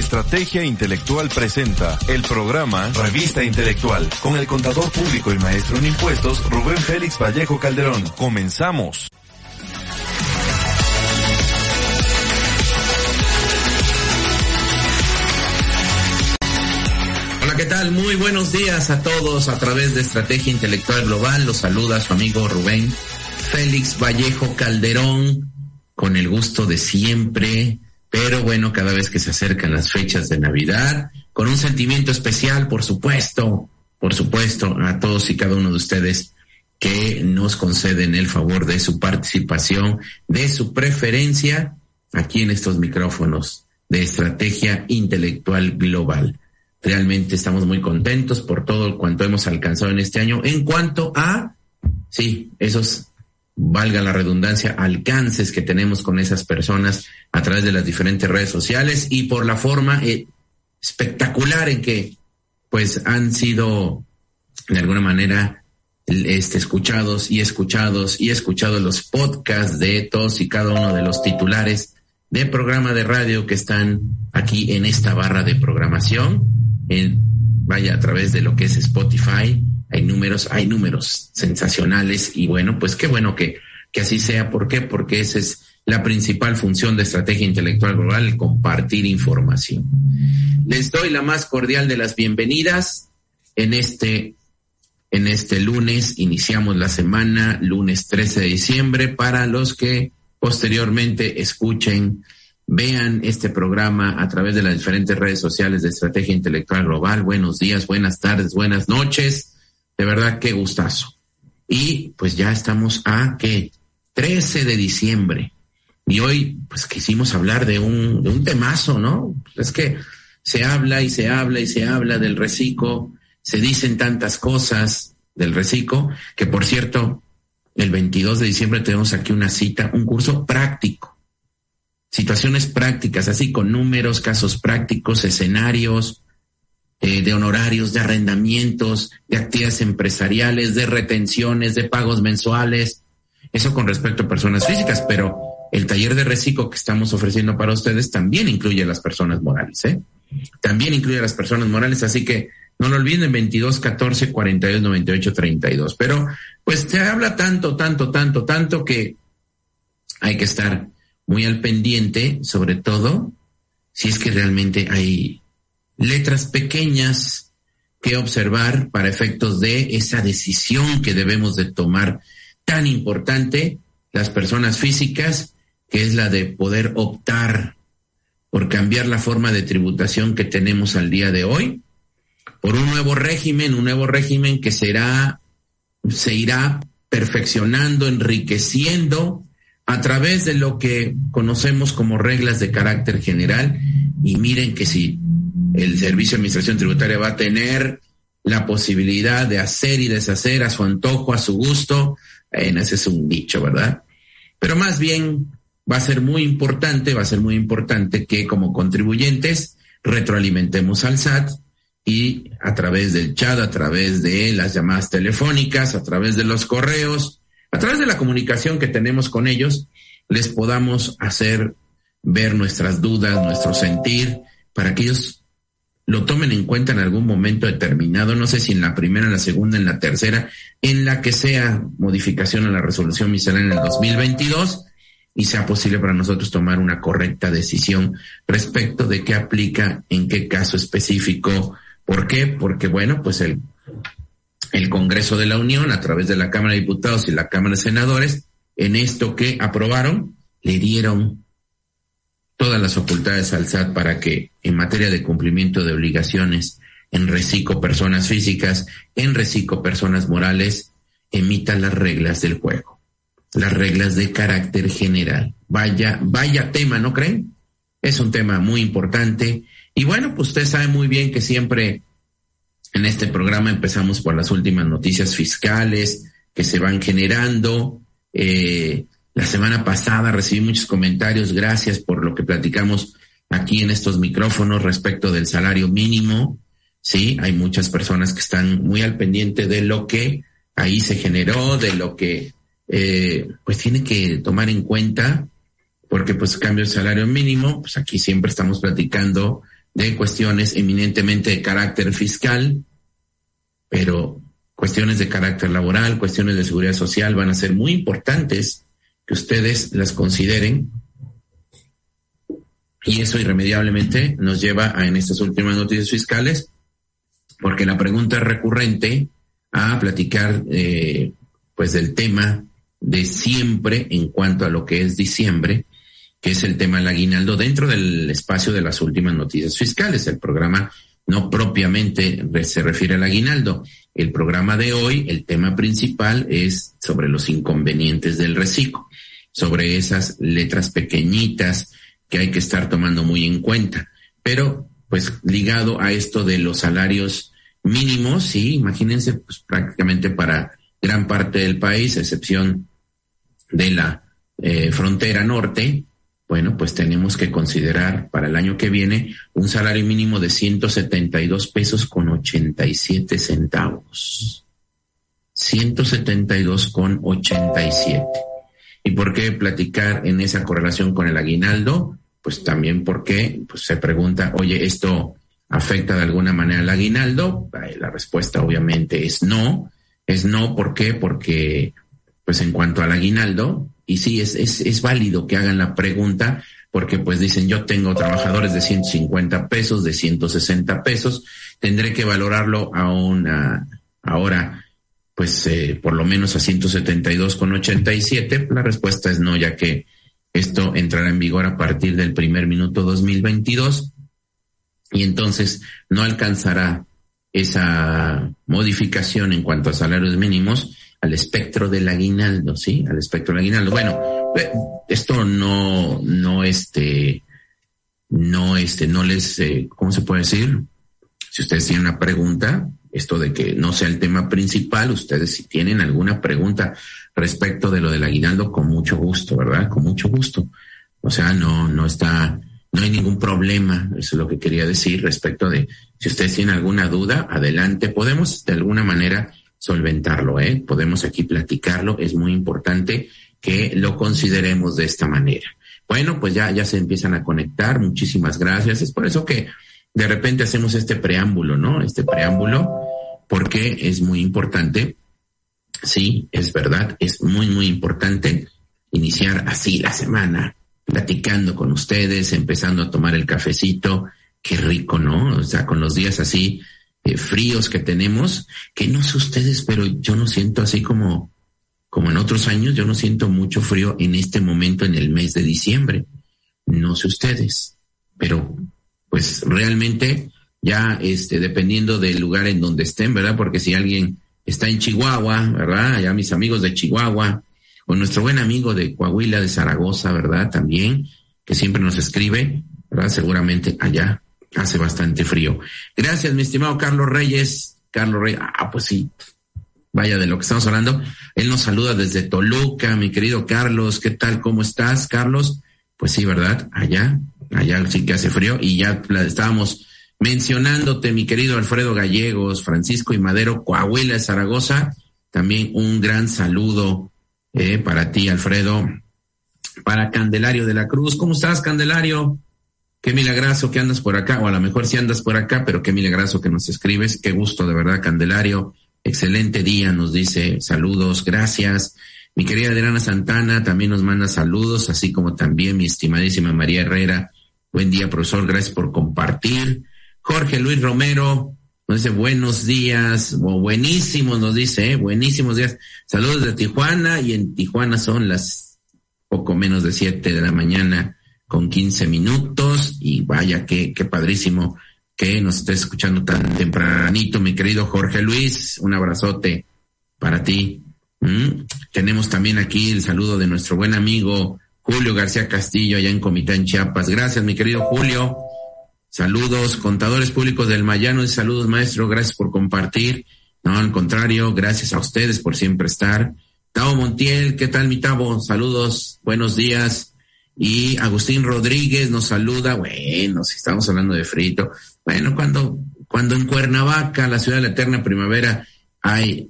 Estrategia Intelectual presenta el programa Revista Intelectual con el contador público y maestro en impuestos Rubén Félix Vallejo Calderón. Comenzamos. Hola, ¿qué tal? Muy buenos días a todos a través de Estrategia Intelectual Global. Los saluda su amigo Rubén Félix Vallejo Calderón con el gusto de siempre pero bueno, cada vez que se acercan las fechas de Navidad, con un sentimiento especial, por supuesto, por supuesto, a todos y cada uno de ustedes que nos conceden el favor de su participación, de su preferencia aquí en estos micrófonos de estrategia intelectual global. Realmente estamos muy contentos por todo cuanto hemos alcanzado en este año en cuanto a, sí, esos valga la redundancia, alcances que tenemos con esas personas a través de las diferentes redes sociales y por la forma eh, espectacular en que pues han sido de alguna manera este, escuchados y escuchados y escuchados los podcasts de todos y cada uno de los titulares de programa de radio que están aquí en esta barra de programación, en, vaya a través de lo que es Spotify, hay números, hay números sensacionales y bueno, pues qué bueno que, que así sea. ¿Por qué? Porque esa es la principal función de estrategia intelectual global, el compartir información. Les doy la más cordial de las bienvenidas en este, en este lunes. Iniciamos la semana, lunes 13 de diciembre, para los que posteriormente escuchen vean este programa a través de las diferentes redes sociales de Estrategia Intelectual Global. Buenos días, buenas tardes, buenas noches. De verdad, qué gustazo. Y pues ya estamos a que 13 de diciembre. Y hoy, pues quisimos hablar de un, de un temazo, ¿no? Es que se habla y se habla y se habla del reciclo, se dicen tantas cosas del reciclo, que por cierto, el 22 de diciembre tenemos aquí una cita, un curso práctico. Situaciones prácticas, así con números, casos prácticos, escenarios, eh, de honorarios, de arrendamientos, de actividades empresariales, de retenciones, de pagos mensuales. Eso con respecto a personas físicas, pero el taller de reciclo que estamos ofreciendo para ustedes también incluye a las personas morales, ¿eh? También incluye a las personas morales, así que no lo olviden, 22 14 42 98 32. Pero pues se habla tanto, tanto, tanto, tanto que hay que estar muy al pendiente, sobre todo si es que realmente hay letras pequeñas que observar para efectos de esa decisión que debemos de tomar tan importante las personas físicas, que es la de poder optar por cambiar la forma de tributación que tenemos al día de hoy, por un nuevo régimen, un nuevo régimen que será, se irá perfeccionando, enriqueciendo a través de lo que conocemos como reglas de carácter general. Y miren que si el Servicio de Administración Tributaria va a tener la posibilidad de hacer y deshacer a su antojo, a su gusto. En ese es un dicho, ¿verdad? Pero más bien va a ser muy importante, va a ser muy importante que como contribuyentes retroalimentemos al SAT y a través del chat, a través de las llamadas telefónicas, a través de los correos, a través de la comunicación que tenemos con ellos, les podamos hacer ver nuestras dudas, nuestro sentir, para que ellos lo tomen en cuenta en algún momento determinado, no sé si en la primera, en la segunda, en la tercera, en la que sea modificación a la resolución miscelánea en el 2022 y sea posible para nosotros tomar una correcta decisión respecto de qué aplica en qué caso específico. ¿Por qué? Porque, bueno, pues el, el Congreso de la Unión, a través de la Cámara de Diputados y la Cámara de Senadores, en esto que aprobaron, le dieron todas las facultades al SAT para que en materia de cumplimiento de obligaciones en reciclo personas físicas, en reciclo personas morales, emita las reglas del juego, las reglas de carácter general. Vaya, vaya tema, ¿no creen? Es un tema muy importante. Y bueno, pues usted sabe muy bien que siempre en este programa empezamos por las últimas noticias fiscales que se van generando, eh, la semana pasada recibí muchos comentarios, gracias por lo que platicamos aquí en estos micrófonos respecto del salario mínimo. Sí, hay muchas personas que están muy al pendiente de lo que ahí se generó, de lo que eh, pues tiene que tomar en cuenta, porque pues cambio el salario mínimo, pues aquí siempre estamos platicando de cuestiones eminentemente de carácter fiscal, pero cuestiones de carácter laboral, cuestiones de seguridad social van a ser muy importantes que ustedes las consideren. Y eso irremediablemente nos lleva a en estas últimas noticias fiscales, porque la pregunta es recurrente a platicar eh, pues del tema de siempre en cuanto a lo que es diciembre, que es el tema del aguinaldo dentro del espacio de las últimas noticias fiscales. El programa no propiamente se refiere al aguinaldo. El programa de hoy, el tema principal es sobre los inconvenientes del reciclo, sobre esas letras pequeñitas que hay que estar tomando muy en cuenta. Pero, pues, ligado a esto de los salarios mínimos, sí, imagínense, pues prácticamente para gran parte del país, a excepción de la eh, frontera norte, bueno, pues tenemos que considerar para el año que viene un salario mínimo de 172 pesos con 87 centavos. 172 con 87. ¿Y por qué platicar en esa correlación con el aguinaldo? Pues también porque pues se pregunta, oye, ¿esto afecta de alguna manera al aguinaldo? La respuesta obviamente es no. Es no, ¿por qué? Porque, pues en cuanto al aguinaldo, y sí, es, es, es válido que hagan la pregunta porque pues dicen yo tengo trabajadores de 150 pesos, de 160 pesos, tendré que valorarlo a una, ahora pues eh, por lo menos a 172,87. La respuesta es no, ya que esto entrará en vigor a partir del primer minuto 2022 y entonces no alcanzará esa modificación en cuanto a salarios mínimos al espectro del aguinaldo, ¿sí? Al espectro del aguinaldo. Bueno, eh, esto no, no, este, no, este, no les, eh, ¿cómo se puede decir? Si ustedes tienen una pregunta, esto de que no sea el tema principal, ustedes si tienen alguna pregunta respecto de lo del aguinaldo, con mucho gusto, ¿verdad? Con mucho gusto. O sea, no, no está, no hay ningún problema, eso es lo que quería decir respecto de, si ustedes tienen alguna duda, adelante, podemos de alguna manera solventarlo, ¿eh? Podemos aquí platicarlo, es muy importante que lo consideremos de esta manera. Bueno, pues ya, ya se empiezan a conectar, muchísimas gracias. Es por eso que de repente hacemos este preámbulo, ¿no? Este preámbulo, porque es muy importante, sí, es verdad, es muy, muy importante iniciar así la semana, platicando con ustedes, empezando a tomar el cafecito, qué rico, ¿no? O sea, con los días así eh, fríos que tenemos, que no sé ustedes, pero yo no siento así como, como en otros años, yo no siento mucho frío en este momento en el mes de diciembre. No sé ustedes, pero pues realmente ya este, dependiendo del lugar en donde estén, ¿verdad? Porque si alguien está en Chihuahua, ¿verdad? Ya mis amigos de Chihuahua, o nuestro buen amigo de Coahuila, de Zaragoza, ¿verdad? También, que siempre nos escribe, ¿verdad? Seguramente allá hace bastante frío. Gracias, mi estimado Carlos Reyes. Carlos Reyes, ah, pues sí, vaya de lo que estamos hablando. Él nos saluda desde Toluca, mi querido Carlos. ¿Qué tal? ¿Cómo estás, Carlos? Pues sí, ¿verdad? Allá, allá sí que hace frío y ya estábamos mencionándote, mi querido Alfredo Gallegos, Francisco y Madero, Coahuila, Zaragoza. También un gran saludo eh, para ti, Alfredo. Para Candelario de la Cruz. ¿Cómo estás, Candelario? Qué milagroso que andas por acá, o a lo mejor sí andas por acá, pero qué milagroso que nos escribes. Qué gusto, de verdad, Candelario. Excelente día, nos dice saludos, gracias. Mi querida Adriana Santana también nos manda saludos, así como también mi estimadísima María Herrera. Buen día, profesor, gracias por compartir. Jorge Luis Romero nos dice buenos días, o buenísimos, nos dice, ¿eh? buenísimos días. Saludos de Tijuana, y en Tijuana son las poco menos de siete de la mañana con 15 minutos y vaya que, qué padrísimo que nos estés escuchando tan tempranito, mi querido Jorge Luis, un abrazote para ti. ¿Mm? Tenemos también aquí el saludo de nuestro buen amigo Julio García Castillo allá en Comitán, Chiapas. Gracias, mi querido Julio. Saludos, contadores públicos del Mayano y saludos, maestro. Gracias por compartir. No, al contrario, gracias a ustedes por siempre estar. Tavo Montiel, ¿qué tal, mi Tavo? Saludos, buenos días. Y Agustín Rodríguez nos saluda, bueno, si estamos hablando de frito, bueno, cuando, cuando en Cuernavaca, la ciudad de la eterna primavera, hay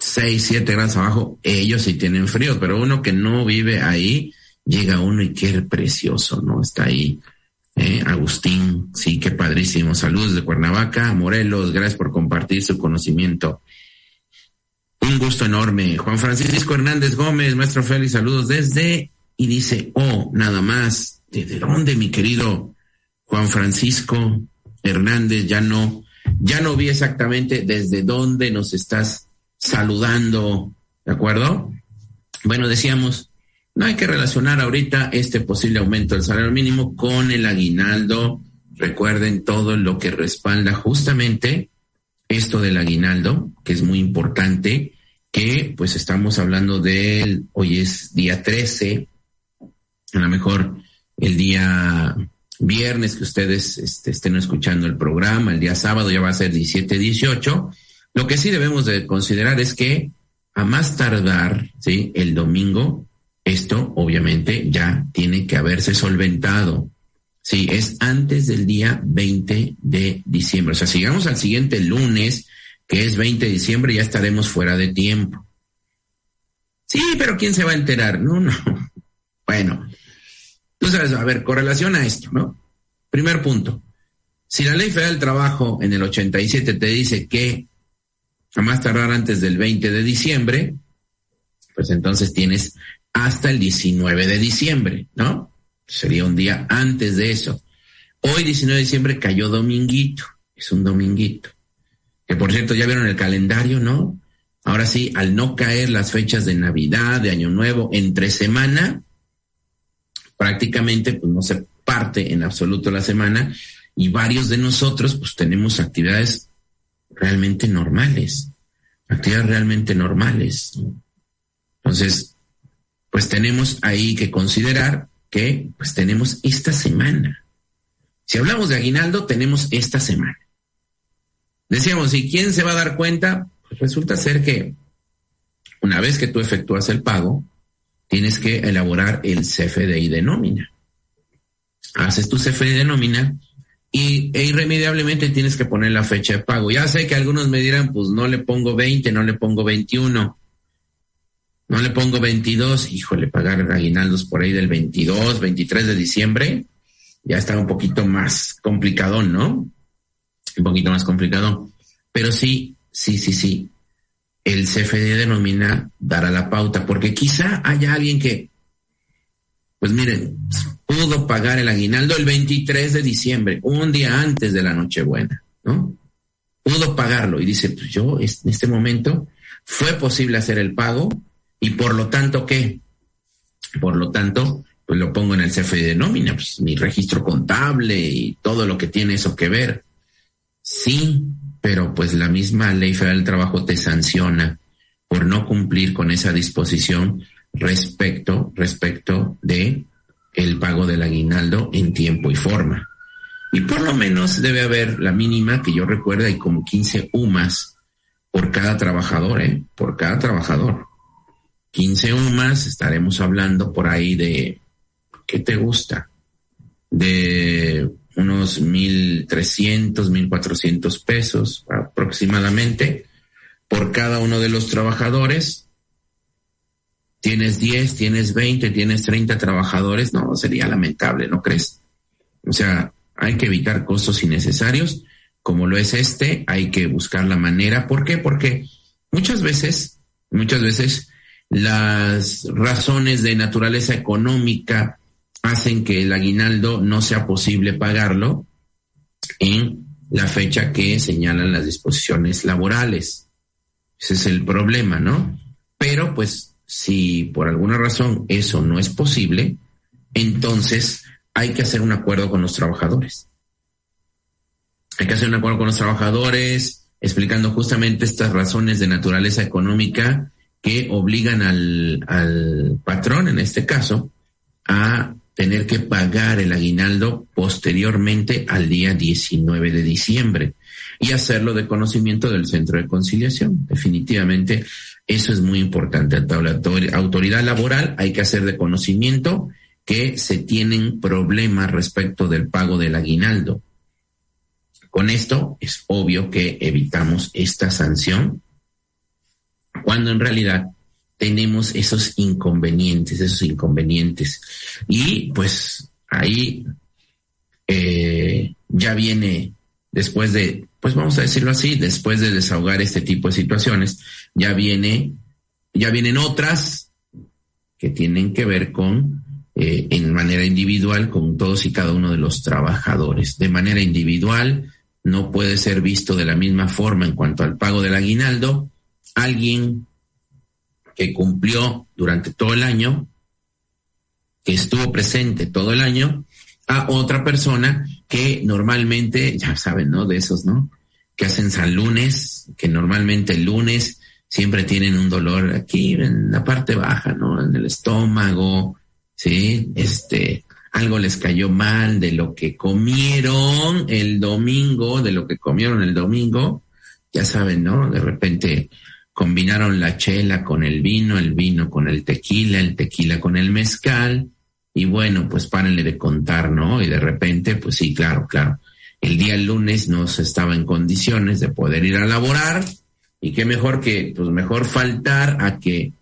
seis, siete grados abajo, ellos sí tienen frío, pero uno que no vive ahí, llega uno y qué precioso, ¿no? Está ahí ¿eh? Agustín, sí, qué padrísimo. Saludos de Cuernavaca, Morelos, gracias por compartir su conocimiento. Un gusto enorme. Juan Francisco Hernández Gómez, maestro Félix, saludos desde, y dice, oh, nada más, ¿desde dónde, mi querido Juan Francisco Hernández? Ya no, ya no vi exactamente desde dónde nos estás saludando, ¿de acuerdo? Bueno, decíamos, no hay que relacionar ahorita este posible aumento del salario mínimo con el aguinaldo. Recuerden todo lo que respalda justamente esto del aguinaldo, que es muy importante, que pues estamos hablando de hoy es día 13, a lo mejor el día viernes que ustedes este, estén escuchando el programa, el día sábado ya va a ser 17, 18. Lo que sí debemos de considerar es que a más tardar, ¿sí? El domingo esto obviamente ya tiene que haberse solventado. Sí, es antes del día 20 de diciembre. O sea, si llegamos al siguiente lunes, que es 20 de diciembre, ya estaremos fuera de tiempo. Sí, pero ¿quién se va a enterar? No, no. Bueno, entonces, a ver, correlación a esto, ¿no? Primer punto. Si la Ley Federal del Trabajo en el 87 te dice que a más tardar antes del 20 de diciembre, pues entonces tienes hasta el 19 de diciembre, ¿no? Sería un día antes de eso. Hoy, 19 de diciembre, cayó dominguito. Es un dominguito. Que por cierto, ya vieron el calendario, ¿no? Ahora sí, al no caer las fechas de Navidad, de Año Nuevo, entre semana, prácticamente pues no se parte en absoluto la semana y varios de nosotros pues tenemos actividades realmente normales, actividades realmente normales. Entonces, pues tenemos ahí que considerar que pues tenemos esta semana. Si hablamos de aguinaldo, tenemos esta semana. Decíamos, ¿y quién se va a dar cuenta? Pues resulta ser que una vez que tú efectúas el pago, tienes que elaborar el CFDI de nómina. Haces tu CFDI de nómina y e irremediablemente tienes que poner la fecha de pago. Ya sé que algunos me dirán, pues no le pongo 20, no le pongo 21. No le pongo 22, híjole, pagar aguinaldos por ahí del 22, 23 de diciembre, ya está un poquito más complicado, ¿no? Un poquito más complicado. Pero sí, sí, sí, sí. El CFD denomina dar a la pauta, porque quizá haya alguien que, pues miren, pudo pagar el aguinaldo el 23 de diciembre, un día antes de la Nochebuena, ¿no? Pudo pagarlo y dice, pues yo en este momento fue posible hacer el pago, y por lo tanto, ¿qué? Por lo tanto, pues lo pongo en el CFE de nómina, pues mi registro contable y todo lo que tiene eso que ver. Sí, pero pues la misma ley federal del trabajo te sanciona por no cumplir con esa disposición respecto, respecto de el pago del aguinaldo en tiempo y forma. Y por lo menos debe haber la mínima que yo recuerdo, hay como 15 UMAS por cada trabajador, ¿eh? Por cada trabajador. 15 UMAS, estaremos hablando por ahí de, ¿qué te gusta? De unos 1.300, 1.400 pesos aproximadamente por cada uno de los trabajadores. Tienes 10, tienes 20, tienes 30 trabajadores, no, sería lamentable, ¿no crees? O sea, hay que evitar costos innecesarios, como lo es este, hay que buscar la manera. ¿Por qué? Porque muchas veces, muchas veces las razones de naturaleza económica hacen que el aguinaldo no sea posible pagarlo en la fecha que señalan las disposiciones laborales. Ese es el problema, ¿no? Pero pues si por alguna razón eso no es posible, entonces hay que hacer un acuerdo con los trabajadores. Hay que hacer un acuerdo con los trabajadores explicando justamente estas razones de naturaleza económica que obligan al, patrón, en este caso, a tener que pagar el aguinaldo posteriormente al día 19 de diciembre y hacerlo de conocimiento del centro de conciliación. Definitivamente eso es muy importante. La autoridad laboral hay que hacer de conocimiento que se tienen problemas respecto del pago del aguinaldo. Con esto es obvio que evitamos esta sanción cuando en realidad tenemos esos inconvenientes, esos inconvenientes. Y pues ahí eh, ya viene después de, pues vamos a decirlo así, después de desahogar este tipo de situaciones, ya viene, ya vienen otras que tienen que ver con, eh, en manera individual, con todos y cada uno de los trabajadores. De manera individual, no puede ser visto de la misma forma en cuanto al pago del aguinaldo. Alguien que cumplió durante todo el año, que estuvo presente todo el año, a otra persona que normalmente, ya saben, ¿no? De esos, ¿no? Que hacen San Lunes, que normalmente el lunes siempre tienen un dolor aquí en la parte baja, ¿no? En el estómago, ¿sí? Este, algo les cayó mal de lo que comieron el domingo, de lo que comieron el domingo, ya saben, ¿no? De repente combinaron la chela con el vino, el vino con el tequila, el tequila con el mezcal, y bueno, pues párenle de contar, ¿no? Y de repente, pues sí, claro, claro. El día lunes no se estaba en condiciones de poder ir a laborar y qué mejor que, pues mejor faltar a que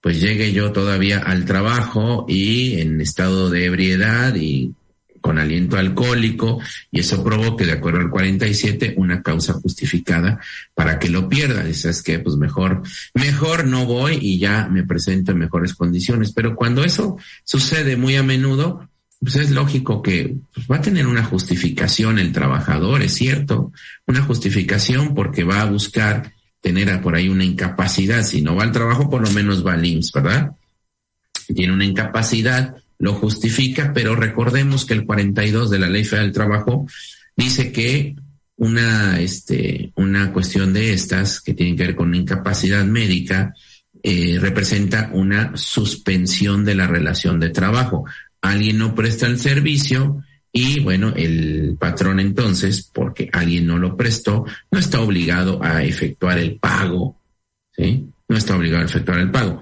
pues llegue yo todavía al trabajo y en estado de ebriedad y con aliento alcohólico y eso provoque, de acuerdo al 47, una causa justificada para que lo pierda. Dices que pues mejor, mejor no voy y ya me presento en mejores condiciones. Pero cuando eso sucede muy a menudo, pues es lógico que pues, va a tener una justificación el trabajador, es cierto, una justificación porque va a buscar tener por ahí una incapacidad. Si no va al trabajo, por lo menos va al IMSS, ¿verdad? Tiene una incapacidad lo justifica, pero recordemos que el 42 de la Ley Federal del Trabajo dice que una, este, una cuestión de estas que tiene que ver con incapacidad médica eh, representa una suspensión de la relación de trabajo. Alguien no presta el servicio y bueno, el patrón entonces, porque alguien no lo prestó, no está obligado a efectuar el pago, ¿sí? No está obligado a efectuar el pago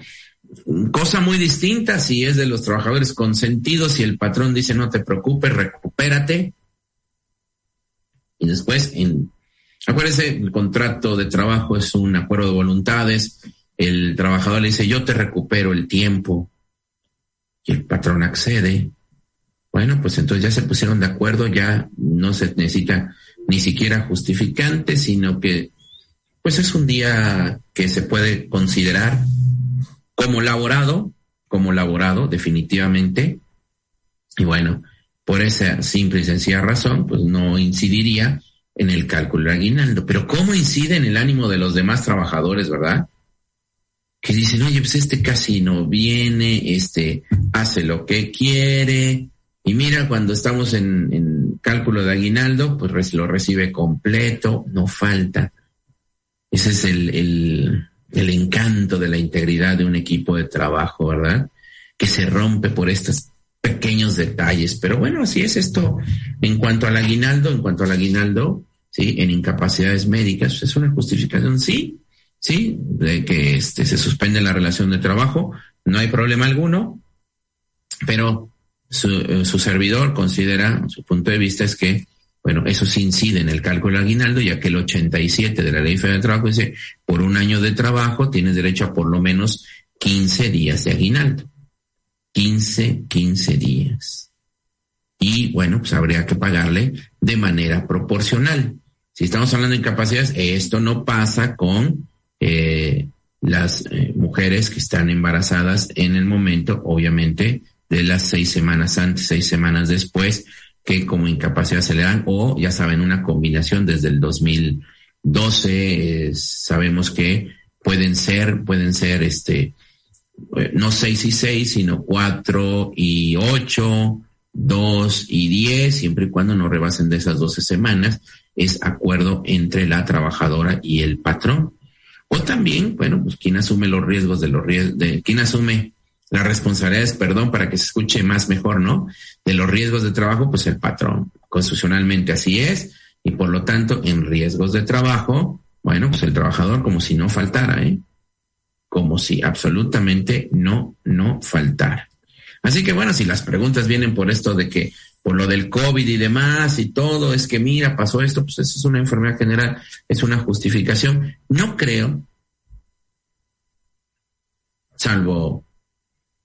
cosa muy distinta si es de los trabajadores consentidos y el patrón dice no te preocupes, recupérate. Y después, en, acuérdese, el contrato de trabajo es un acuerdo de voluntades. El trabajador le dice yo te recupero el tiempo y el patrón accede. Bueno, pues entonces ya se pusieron de acuerdo, ya no se necesita ni siquiera justificante, sino que pues es un día que se puede considerar como laborado, como laborado, definitivamente. Y bueno, por esa simple y sencilla razón, pues no incidiría en el cálculo de aguinaldo. Pero ¿cómo incide en el ánimo de los demás trabajadores, verdad? Que dicen, oye, pues este casi no viene, este hace lo que quiere. Y mira, cuando estamos en, cálculo de aguinaldo, pues lo recibe completo, no falta. Ese es el, el encanto de la integridad de un equipo de trabajo, ¿verdad? Que se rompe por estos pequeños detalles. Pero bueno, así es esto. En cuanto al aguinaldo, en cuanto al aguinaldo, sí, en incapacidades médicas, es una justificación, sí, sí, de que este, se suspende la relación de trabajo, no hay problema alguno, pero su, eh, su servidor considera, su punto de vista es que bueno, eso sí incide en el cálculo aguinaldo, ya que el 87 de la Ley Federal de Trabajo dice, por un año de trabajo tienes derecho a por lo menos 15 días de aguinaldo. 15, 15 días. Y bueno, pues habría que pagarle de manera proporcional. Si estamos hablando de incapacidades, esto no pasa con eh, las eh, mujeres que están embarazadas en el momento, obviamente, de las seis semanas antes, seis semanas después, que como incapacidad se le dan o ya saben una combinación desde el 2012 sabemos que pueden ser pueden ser este eh, no seis y seis sino cuatro y ocho dos y diez siempre y cuando no rebasen de esas 12 semanas es acuerdo entre la trabajadora y el patrón. O también bueno pues quién asume los riesgos de los riesgos de quién asume la responsabilidad es, perdón, para que se escuche más mejor, ¿no? De los riesgos de trabajo, pues el patrón. Constitucionalmente así es, y por lo tanto, en riesgos de trabajo, bueno, pues el trabajador como si no faltara, ¿eh? Como si absolutamente no, no faltara. Así que bueno, si las preguntas vienen por esto de que, por lo del COVID y demás y todo, es que mira, pasó esto, pues eso es una enfermedad general, es una justificación. No creo, salvo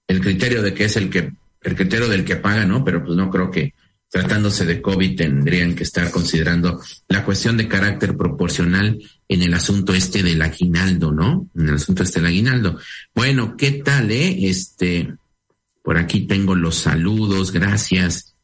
el criterio de que es el que, el criterio del que paga, ¿no? Pero pues no creo que tratándose de COVID tendrían que estar considerando la cuestión de carácter proporcional en el asunto este del aguinaldo, ¿no? En el asunto este del aguinaldo. Bueno, ¿qué tal, eh? Este, por aquí tengo los saludos, gracias.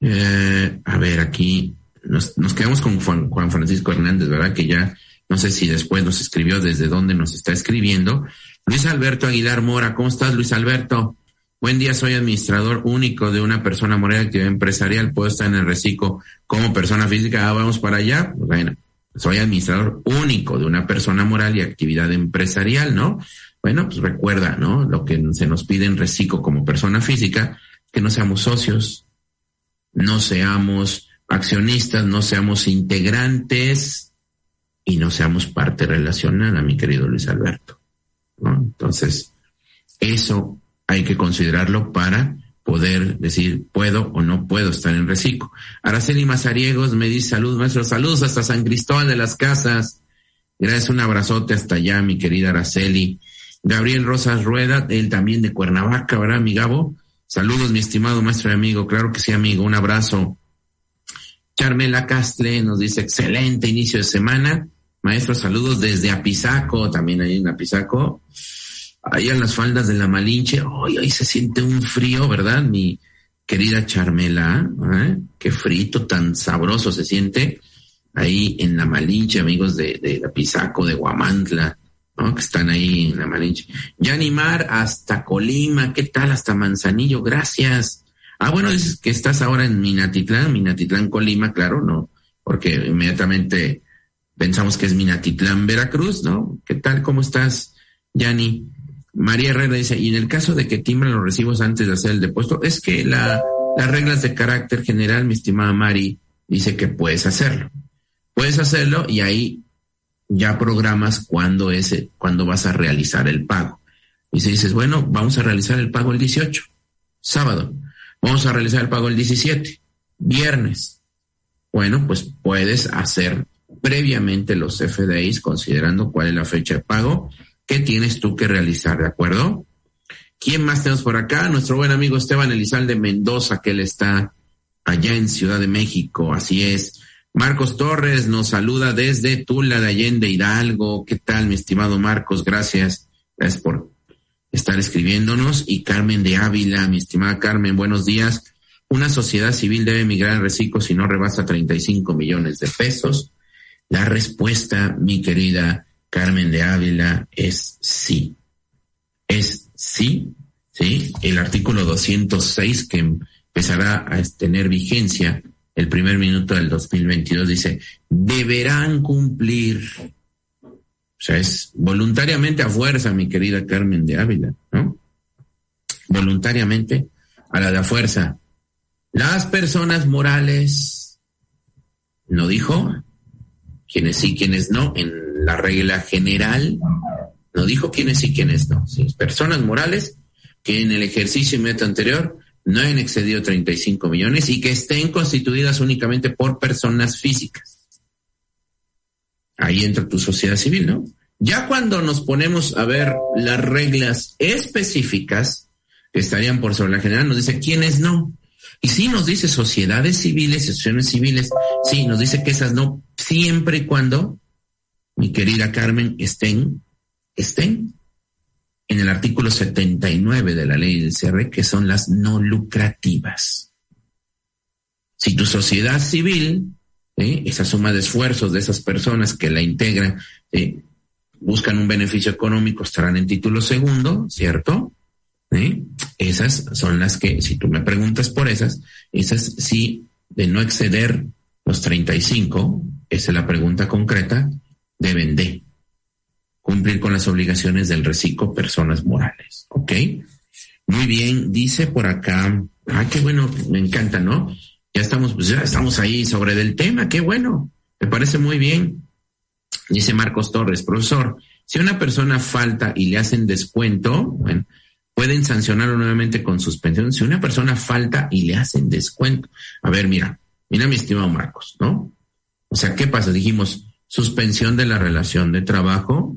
Eh, a ver, aquí nos, nos quedamos con Juan, Juan Francisco Hernández, ¿verdad? Que ya no sé si después nos escribió desde dónde nos está escribiendo. Luis Alberto Aguilar Mora, ¿cómo estás, Luis Alberto? Buen día, soy administrador único de una persona moral de actividad empresarial. Puedo estar en el reciclo como persona física. Ah, vamos para allá. Bueno, soy administrador único de una persona moral y actividad empresarial, ¿no? Bueno, pues recuerda, ¿no? Lo que se nos pide en reciclo como persona física, que no seamos socios, no seamos accionistas, no seamos integrantes y no seamos parte relacionada, mi querido Luis Alberto. Entonces, eso hay que considerarlo para poder decir puedo o no puedo estar en reciclo. Araceli Mazariegos me dice salud, maestro, saludos hasta San Cristóbal de las Casas. Gracias, un abrazote hasta allá, mi querida Araceli. Gabriel Rosas Rueda, él también de Cuernavaca, ¿verdad, mi Gabo? Saludos, mi estimado maestro y amigo. Claro que sí, amigo. Un abrazo. Carmela Castle nos dice excelente inicio de semana. Maestro, saludos desde Apizaco, también ahí en Apizaco ahí en las faldas de la Malinche, hoy ahí se siente un frío, ¿verdad? Mi querida Charmela, ¿eh? qué frito tan sabroso se siente ahí en la Malinche, amigos de, de, de Pisaco, de Guamantla, ¿no? Que están ahí en la Malinche. Yanimar hasta Colima, ¿qué tal? Hasta Manzanillo, gracias. Ah, bueno, dices que estás ahora en Minatitlán, Minatitlán, Colima, claro, ¿no? Porque inmediatamente pensamos que es Minatitlán, Veracruz, ¿no? ¿Qué tal? ¿Cómo estás, Yani? María Herrera dice, y en el caso de que timbren los recibos antes de hacer el depósito, es que la, las reglas de carácter general, mi estimada Mari, dice que puedes hacerlo. Puedes hacerlo y ahí ya programas cuándo, es, cuándo vas a realizar el pago. Y si dices, bueno, vamos a realizar el pago el 18, sábado. Vamos a realizar el pago el 17, viernes. Bueno, pues puedes hacer previamente los FDIs considerando cuál es la fecha de pago ¿Qué tienes tú que realizar? ¿De acuerdo? ¿Quién más tenemos por acá? Nuestro buen amigo Esteban Elizalde Mendoza, que él está allá en Ciudad de México, así es. Marcos Torres nos saluda desde Tula de Allende Hidalgo. ¿Qué tal, mi estimado Marcos? Gracias. Gracias por estar escribiéndonos. Y Carmen de Ávila, mi estimada Carmen, buenos días. Una sociedad civil debe emigrar en reciclo si no rebasa 35 millones de pesos. La respuesta, mi querida Carmen de Ávila es sí. Es sí, ¿sí? El artículo 206 que empezará a tener vigencia el primer minuto del 2022 dice, deberán cumplir. O sea, es voluntariamente a fuerza, mi querida Carmen de Ávila, ¿no? Voluntariamente a la de a fuerza. Las personas morales, no dijo, quienes sí, quienes no, en la regla general, no dijo quiénes sí, quiénes no. ¿sí? Personas morales que en el ejercicio inmediato anterior no hayan excedido 35 millones y que estén constituidas únicamente por personas físicas. Ahí entra tu sociedad civil, ¿no? Ya cuando nos ponemos a ver las reglas específicas que estarían por sobre la general, nos dice quiénes no. Y sí nos dice sociedades civiles, asociaciones civiles, sí, nos dice que esas no, siempre y cuando mi querida Carmen, estén, estén en el artículo 79 de la ley del CR, que son las no lucrativas. Si tu sociedad civil, ¿eh? esa suma de esfuerzos de esas personas que la integran, ¿eh? buscan un beneficio económico, estarán en título segundo, ¿cierto? ¿Eh? Esas son las que, si tú me preguntas por esas, esas sí, de no exceder los 35, esa es la pregunta concreta, deben de cumplir con las obligaciones del reciclo personas morales. ¿Ok? Muy bien, dice por acá, ah, qué bueno, me encanta, ¿no? Ya estamos, pues ya estamos ahí sobre del tema, qué bueno, me parece muy bien. Dice Marcos Torres, profesor, si una persona falta y le hacen descuento, bueno, pueden sancionarlo nuevamente con suspensión. Si una persona falta y le hacen descuento, a ver, mira, mira mi estimado Marcos, ¿no? O sea, ¿qué pasa? Dijimos, suspensión de la relación de trabajo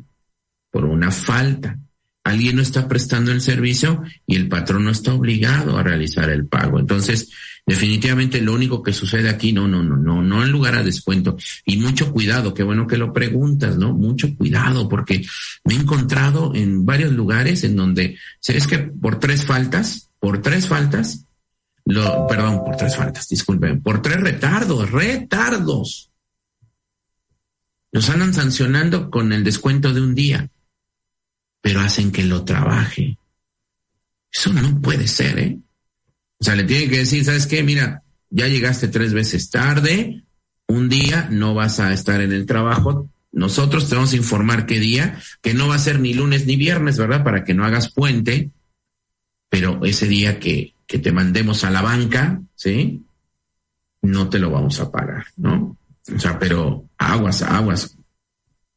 por una falta. Alguien no está prestando el servicio y el patrón no está obligado a realizar el pago. Entonces, Definitivamente lo único que sucede aquí, no, no, no, no, no en lugar a descuento. Y mucho cuidado, qué bueno que lo preguntas, ¿no? Mucho cuidado, porque me he encontrado en varios lugares en donde, es que por tres faltas, por tres faltas, lo, perdón, por tres faltas, disculpen, por tres retardos, retardos. Nos andan sancionando con el descuento de un día, pero hacen que lo trabaje. Eso no puede ser, ¿eh? O sea, le tienen que decir, ¿sabes qué? Mira, ya llegaste tres veces tarde, un día no vas a estar en el trabajo, nosotros te vamos a informar qué día, que no va a ser ni lunes ni viernes, ¿verdad? Para que no hagas puente, pero ese día que, que te mandemos a la banca, ¿sí? No te lo vamos a pagar, ¿no? O sea, pero aguas, aguas.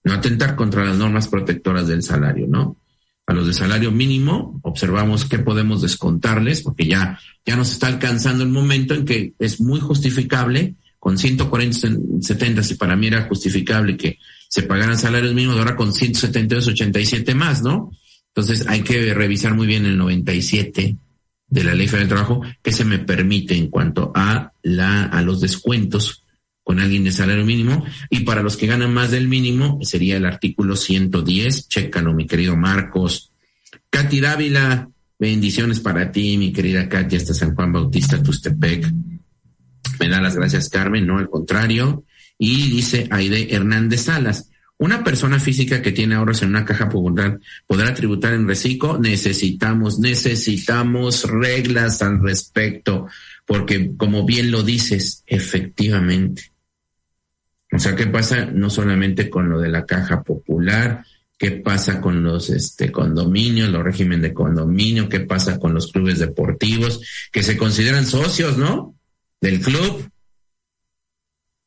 No atentar contra las normas protectoras del salario, ¿no? a los de salario mínimo, observamos qué podemos descontarles, porque ya, ya nos está alcanzando el momento en que es muy justificable, con 140, 70, si para mí era justificable que se pagaran salarios mínimos, ahora con 172, 87 más, ¿no? Entonces hay que revisar muy bien el 97 de la Ley Federal del Trabajo, que se me permite en cuanto a la, a los descuentos con alguien de salario mínimo y para los que ganan más del mínimo sería el artículo 110. Chécalo, mi querido Marcos. Katy Dávila, bendiciones para ti, mi querida Katy, hasta San Juan Bautista, Tustepec. Me da las gracias, Carmen, no al contrario. Y dice Aide Hernández Salas, una persona física que tiene ahorros en una caja popular podrá tributar en reciclo. Necesitamos, necesitamos reglas al respecto, porque como bien lo dices, efectivamente, o sea, ¿qué pasa no solamente con lo de la caja popular? ¿Qué pasa con los este, condominios, los régimen de condominio? ¿Qué pasa con los clubes deportivos que se consideran socios, ¿no? Del club.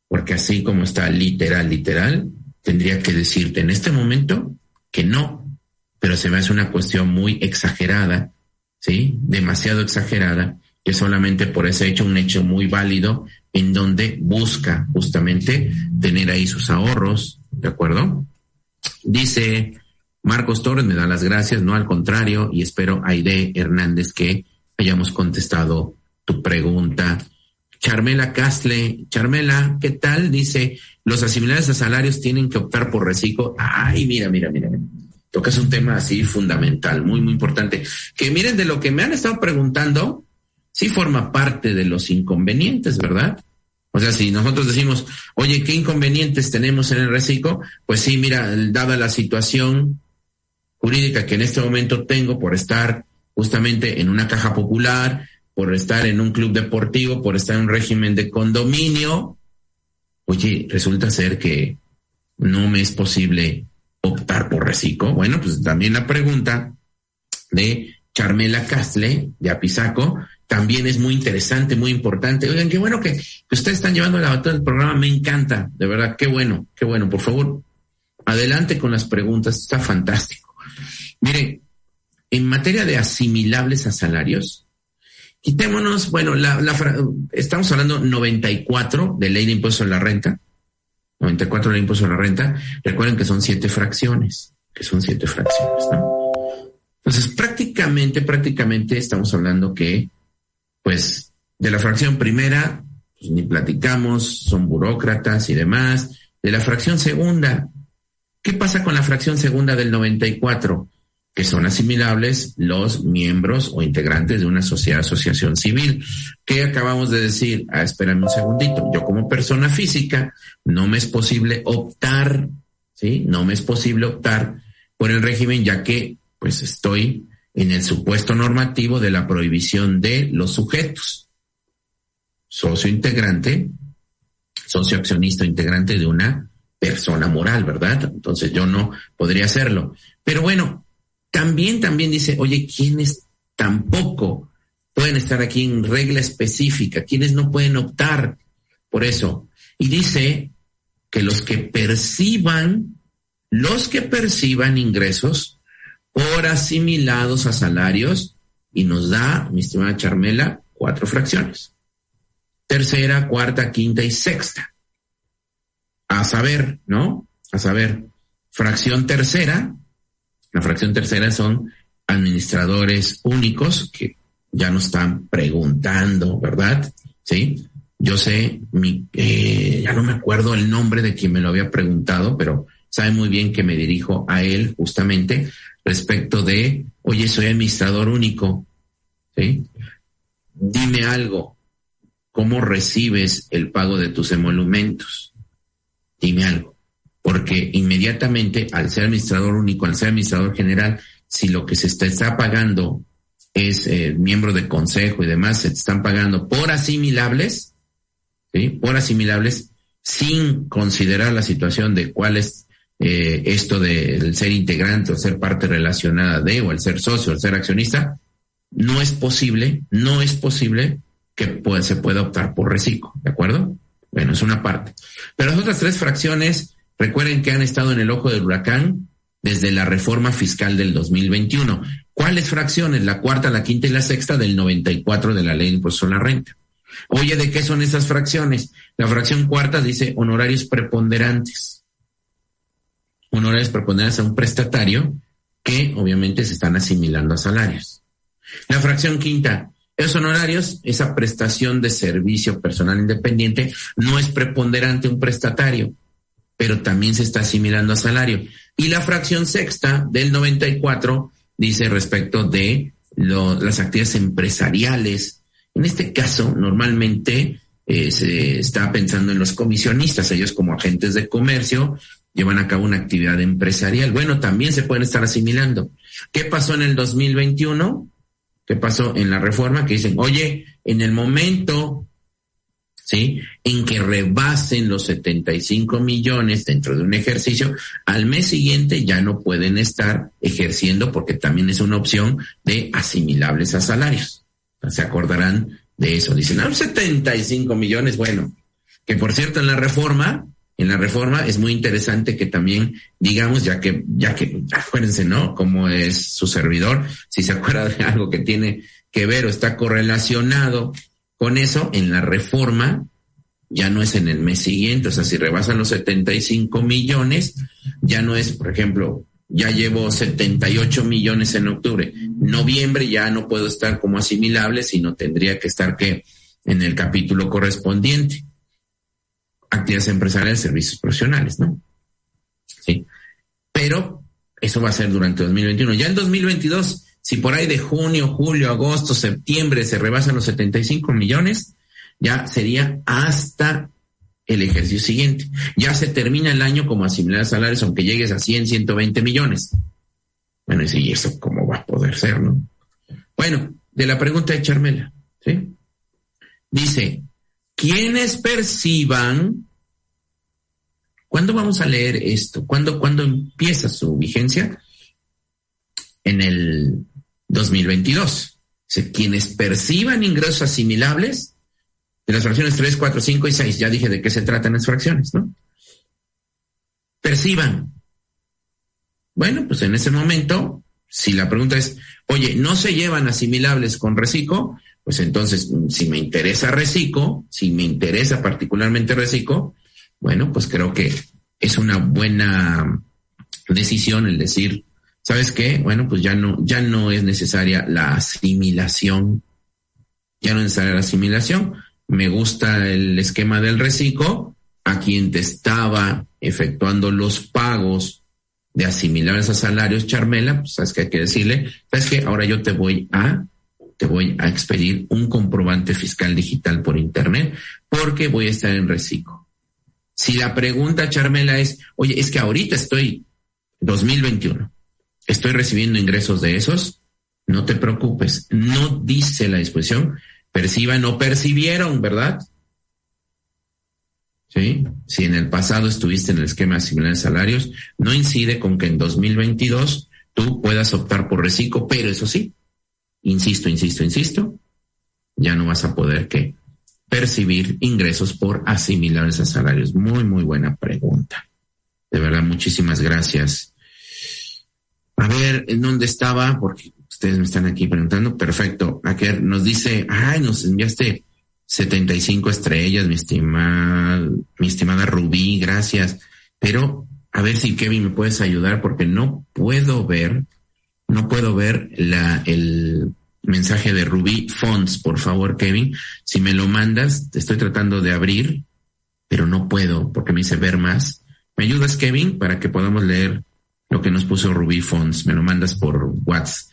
Porque así como está literal, literal, tendría que decirte en este momento que no, pero se me hace una cuestión muy exagerada, ¿sí? Demasiado exagerada, que solamente por ese hecho, un hecho muy válido, en donde busca justamente tener ahí sus ahorros, ¿de acuerdo? Dice Marcos Torres, me da las gracias, no al contrario, y espero, Aide Hernández, que hayamos contestado tu pregunta. Charmela Castle, Charmela, ¿qué tal? Dice, los asimilados a salarios tienen que optar por reciclo. Ay, mira, mira, mira. Tocas un tema así fundamental, muy, muy importante. Que miren de lo que me han estado preguntando, sí forma parte de los inconvenientes, ¿verdad? O sea, si nosotros decimos, oye, ¿qué inconvenientes tenemos en el reciclo? Pues sí, mira, dada la situación jurídica que en este momento tengo por estar justamente en una caja popular, por estar en un club deportivo, por estar en un régimen de condominio, oye, resulta ser que no me es posible optar por reciclo. Bueno, pues también la pregunta de Charmela Castle, de Apizaco, también es muy interesante, muy importante. Oigan, qué bueno que, ustedes están llevando la batalla del programa, me encanta, de verdad, qué bueno, qué bueno. Por favor, adelante con las preguntas, está fantástico. Miren, en materia de asimilables a salarios, quitémonos, bueno, estamos hablando 94 de ley de impuesto a la renta, 94 de ley de impuesto a la renta, recuerden que son siete fracciones, que son siete fracciones, ¿no? Entonces, prácticamente, prácticamente estamos hablando que pues de la fracción primera, pues, ni platicamos, son burócratas y demás. De la fracción segunda, ¿qué pasa con la fracción segunda del 94? Que son asimilables los miembros o integrantes de una sociedad, asociación civil. ¿Qué acabamos de decir? Ah, espérame un segundito. Yo como persona física no me es posible optar, ¿sí? No me es posible optar por el régimen ya que pues estoy en el supuesto normativo de la prohibición de los sujetos. Socio integrante, socio accionista integrante de una persona moral, ¿verdad? Entonces yo no podría hacerlo. Pero bueno, también, también dice, oye, ¿quiénes tampoco pueden estar aquí en regla específica? ¿Quiénes no pueden optar por eso? Y dice que los que perciban, los que perciban ingresos por asimilados a salarios y nos da, mi estimada Charmela, cuatro fracciones. Tercera, cuarta, quinta y sexta. A saber, ¿no? A saber, fracción tercera, la fracción tercera son administradores únicos que ya nos están preguntando, ¿verdad? ¿sí? Yo sé, mi, eh, ya no me acuerdo el nombre de quien me lo había preguntado, pero sabe muy bien que me dirijo a él justamente respecto de, oye, soy administrador único, ¿sí? Dime algo, ¿cómo recibes el pago de tus emolumentos? Dime algo, porque inmediatamente al ser administrador único, al ser administrador general, si lo que se está, está pagando es eh, miembro de consejo y demás, se te están pagando por asimilables, ¿sí? Por asimilables, sin considerar la situación de cuál es eh, esto del ser integrante o ser parte relacionada de, o el ser socio, el ser accionista, no es posible, no es posible que se pueda optar por reciclo, ¿de acuerdo? Bueno, es una parte. Pero las otras tres fracciones, recuerden que han estado en el ojo del huracán desde la reforma fiscal del 2021. ¿Cuáles fracciones? La cuarta, la quinta y la sexta del 94 de la ley de impuesto a la renta. Oye, ¿de qué son esas fracciones? La fracción cuarta dice honorarios preponderantes. Honorarios preponderantes a un prestatario que obviamente se están asimilando a salarios. La fracción quinta, esos honorarios, esa prestación de servicio personal independiente, no es preponderante un prestatario, pero también se está asimilando a salario. Y la fracción sexta del 94 dice respecto de las actividades empresariales. En este caso, normalmente eh, se está pensando en los comisionistas, ellos como agentes de comercio llevan a cabo una actividad empresarial. Bueno, también se pueden estar asimilando. ¿Qué pasó en el 2021? ¿Qué pasó en la reforma? Que dicen, oye, en el momento, ¿sí? En que rebasen los 75 millones dentro de un ejercicio, al mes siguiente ya no pueden estar ejerciendo porque también es una opción de asimilables a salarios. Se acordarán de eso. Dicen, ah, 75 millones, bueno, que por cierto en la reforma en la reforma es muy interesante que también digamos, ya que, ya que, acuérdense, ¿no? Como es su servidor, si se acuerda de algo que tiene que ver o está correlacionado con eso, en la reforma ya no es en el mes siguiente, o sea, si rebasan los 75 millones, ya no es, por ejemplo, ya llevo 78 millones en octubre, noviembre ya no puedo estar como asimilable, sino tendría que estar que en el capítulo correspondiente actividades empresariales, servicios profesionales, ¿no? Sí. Pero eso va a ser durante 2021. Ya en 2022, si por ahí de junio, julio, agosto, septiembre se rebasan los 75 millones, ya sería hasta el ejercicio siguiente. Ya se termina el año como asimilar salarios, aunque llegues a 100, 120 millones. Bueno, y eso cómo va a poder ser, ¿no? Bueno, de la pregunta de Charmela, ¿sí? Dice, quienes perciban, ¿cuándo vamos a leer esto? ¿Cuándo, ¿Cuándo empieza su vigencia? En el 2022. quienes perciban ingresos asimilables de las fracciones 3, 4, 5 y 6, ya dije de qué se tratan las fracciones, ¿no? Perciban. Bueno, pues en ese momento, si la pregunta es, oye, ¿no se llevan asimilables con reciclo? Pues entonces, si me interesa Reciclo, si me interesa particularmente Reciclo, bueno, pues creo que es una buena decisión el decir, ¿sabes qué? Bueno, pues ya no, ya no es necesaria la asimilación, ya no es necesaria la asimilación. Me gusta el esquema del reciclo, a quien te estaba efectuando los pagos de asimilar esos salarios, Charmela, pues sabes que hay que decirle, sabes que ahora yo te voy a te voy a expedir un comprobante fiscal digital por internet porque voy a estar en reciclo. Si la pregunta, Charmela, es, oye, es que ahorita estoy 2021, estoy recibiendo ingresos de esos, no te preocupes, no dice la disposición, perciban o percibieron, ¿verdad? ¿Sí? Si en el pasado estuviste en el esquema de salarios, no incide con que en 2022 tú puedas optar por reciclo, pero eso sí, insisto, insisto, insisto, ya no vas a poder que percibir ingresos por asimilar esos salarios. Muy, muy buena pregunta. De verdad, muchísimas gracias. A ver, ¿en dónde estaba? Porque ustedes me están aquí preguntando. Perfecto. Aquí nos dice, ay, nos enviaste 75 estrellas, mi estimada, mi estimada Rubí, gracias. Pero a ver si Kevin me puedes ayudar porque no puedo ver no puedo ver el, mensaje de Rubí Fonts, por favor, Kevin. Si me lo mandas, te estoy tratando de abrir, pero no puedo porque me dice ver más. ¿Me ayudas, Kevin, para que podamos leer lo que nos puso Rubí Fonts? Me lo mandas por WhatsApp.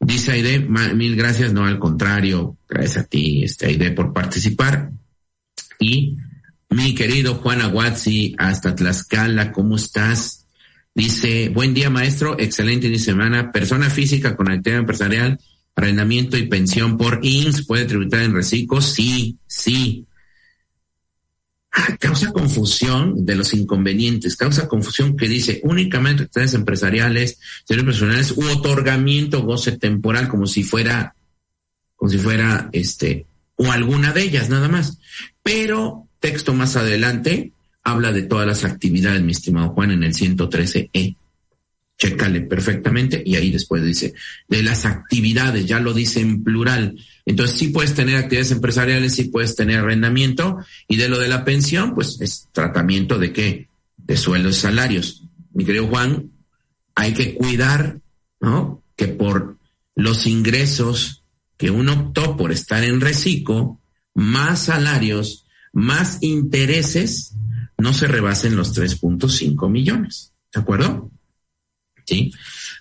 Dice Aide, mil gracias, no al contrario, gracias a ti, este Aide, por participar. Y mi querido Juan Aguazzi, hasta Tlaxcala, ¿cómo estás? Dice, buen día maestro, excelente inicio de semana, persona física con actividad empresarial, arrendamiento y pensión por INS, ¿puede tributar en reciclos? Sí, sí. Ah, causa confusión de los inconvenientes, causa confusión que dice únicamente actividades empresariales, servicios personales u otorgamiento goce temporal como si fuera, como si fuera este, o alguna de ellas nada más. Pero texto más adelante habla de todas las actividades, mi estimado Juan, en el 113E. Chécale perfectamente y ahí después dice de las actividades, ya lo dice en plural. Entonces sí puedes tener actividades empresariales, sí puedes tener arrendamiento y de lo de la pensión, pues es tratamiento de qué? De sueldos y salarios. Mi querido Juan, hay que cuidar, ¿no? Que por los ingresos que uno optó por estar en reciclo, más salarios, más intereses, no se rebasen los 3.5 millones. ¿De acuerdo? ¿Sí?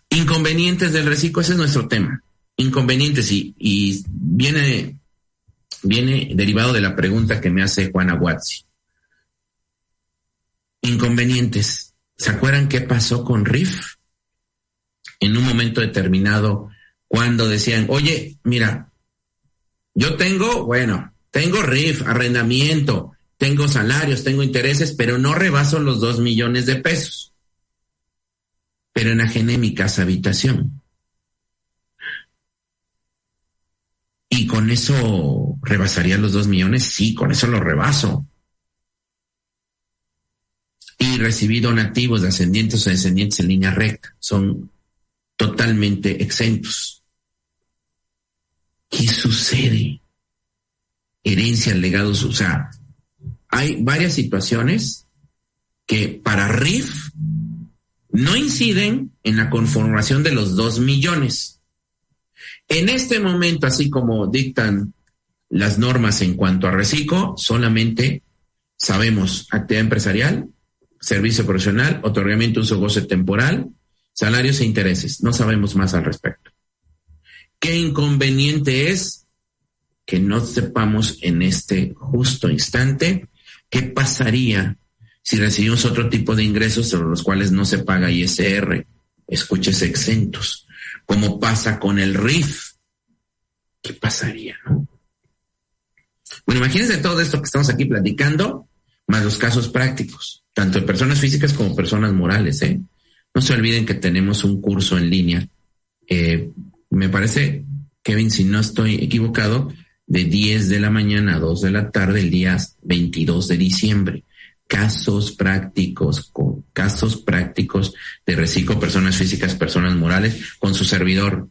Inconvenientes del reciclo, ese es nuestro tema. Inconvenientes y, y viene, viene derivado de la pregunta que me hace Juana Watsi. Inconvenientes. ¿Se acuerdan qué pasó con RIF? En un momento determinado, cuando decían, oye, mira, yo tengo, bueno, tengo RIF, arrendamiento, tengo salarios, tengo intereses, pero no rebaso los dos millones de pesos. Pero enajené mi casa habitación. ¿Y con eso rebasaría los dos millones? Sí, con eso lo rebaso. Y recibí donativos de ascendientes o descendientes en línea recta. Son totalmente exentos. ¿Qué sucede? Herencias, legados, o sea, hay varias situaciones que para RIF no inciden en la conformación de los dos millones. En este momento, así como dictan las normas en cuanto a reciclo, solamente sabemos actividad empresarial, servicio profesional, otorgamiento, uso, goce temporal, salarios e intereses. No sabemos más al respecto. ¿Qué inconveniente es que no sepamos en este justo instante ¿Qué pasaría si recibimos otro tipo de ingresos sobre los cuales no se paga ISR? Escuches exentos. ¿Cómo pasa con el RIF? ¿Qué pasaría? Bueno, imagínense todo esto que estamos aquí platicando, más los casos prácticos, tanto de personas físicas como personas morales. ¿eh? No se olviden que tenemos un curso en línea. Eh, me parece, Kevin, si no estoy equivocado, de 10 de la mañana a 2 de la tarde el día 22 de diciembre. Casos prácticos, con casos prácticos de reciclo personas físicas, personas morales, con su servidor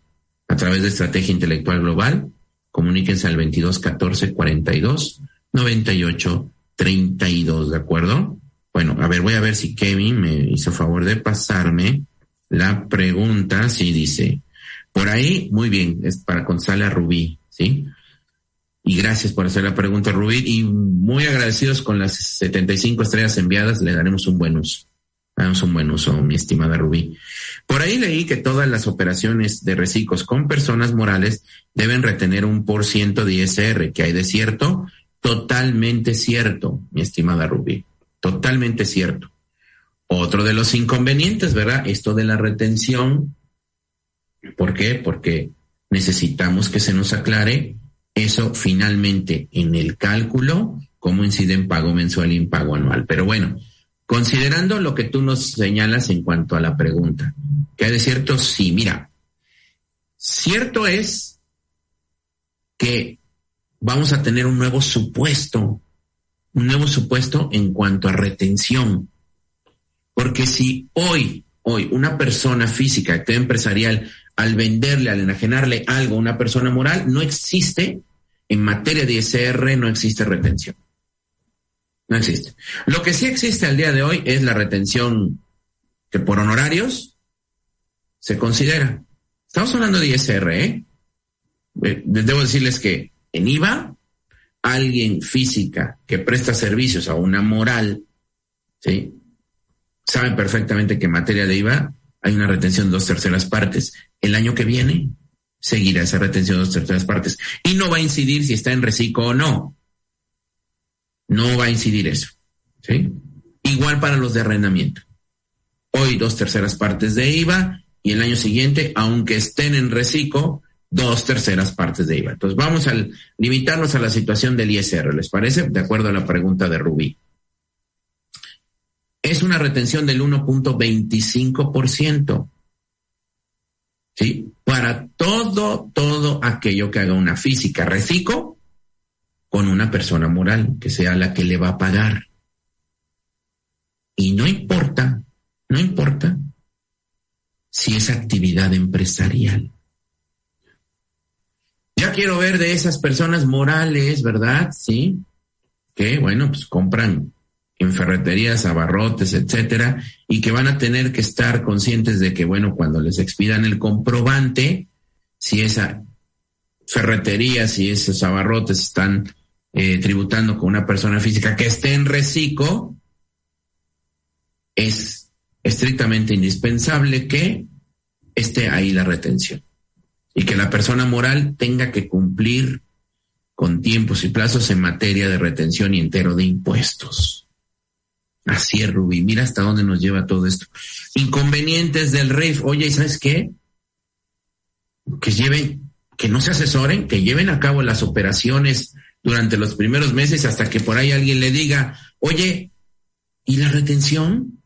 a través de Estrategia Intelectual Global. Comuníquense al 22 14 42 98 32, ¿de acuerdo? Bueno, a ver, voy a ver si Kevin me hizo favor de pasarme la pregunta. Sí, dice, por ahí, muy bien, es para González Rubí, ¿sí? Y gracias por hacer la pregunta, Rubí. Y muy agradecidos con las 75 estrellas enviadas, le daremos un buen uso. Daremos un buen uso, mi estimada Rubí. Por ahí leí que todas las operaciones de reciclos con personas morales deben retener un por ciento de ISR, que hay de cierto, totalmente cierto, mi estimada Rubí. Totalmente cierto. Otro de los inconvenientes, ¿verdad? Esto de la retención. ¿Por qué? Porque necesitamos que se nos aclare eso finalmente en el cálculo, cómo incide en pago mensual y en pago anual. Pero bueno, considerando lo que tú nos señalas en cuanto a la pregunta, que hay de cierto, sí, mira, cierto es que vamos a tener un nuevo supuesto, un nuevo supuesto en cuanto a retención. Porque si hoy, hoy, una persona física, actividad empresarial, al venderle, al enajenarle algo a una persona moral, no existe, en materia de ISR, no existe retención. No existe. Lo que sí existe al día de hoy es la retención que por honorarios se considera. Estamos hablando de ISR, ¿eh? eh, debo decirles que en IVA, alguien física que presta servicios a una moral, ¿sí? Saben perfectamente que en materia de IVA hay una retención de dos terceras partes. El año que viene seguirá esa retención de dos terceras partes. Y no va a incidir si está en reciclo o no. No va a incidir eso. ¿sí? Igual para los de arrendamiento. Hoy dos terceras partes de IVA y el año siguiente, aunque estén en reciclo, dos terceras partes de IVA. Entonces vamos a limitarnos a la situación del ISR, ¿les parece? De acuerdo a la pregunta de Rubí. Es una retención del 1.25%. ¿Sí? Para todo, todo aquello que haga una física reciclo con una persona moral, que sea la que le va a pagar. Y no importa, no importa si es actividad empresarial. Ya quiero ver de esas personas morales, ¿verdad? Sí. Que, bueno, pues compran en ferreterías, abarrotes, etcétera, y que van a tener que estar conscientes de que, bueno, cuando les expidan el comprobante, si esa ferretería, si esos abarrotes están eh, tributando con una persona física que esté en reciclo, es estrictamente indispensable que esté ahí la retención y que la persona moral tenga que cumplir con tiempos y plazos en materia de retención y entero de impuestos. Así es, Rubí. Mira hasta dónde nos lleva todo esto. Inconvenientes del REIF. Oye, ¿sabes qué? Que lleven, que no se asesoren, que lleven a cabo las operaciones durante los primeros meses hasta que por ahí alguien le diga, oye, ¿y la retención?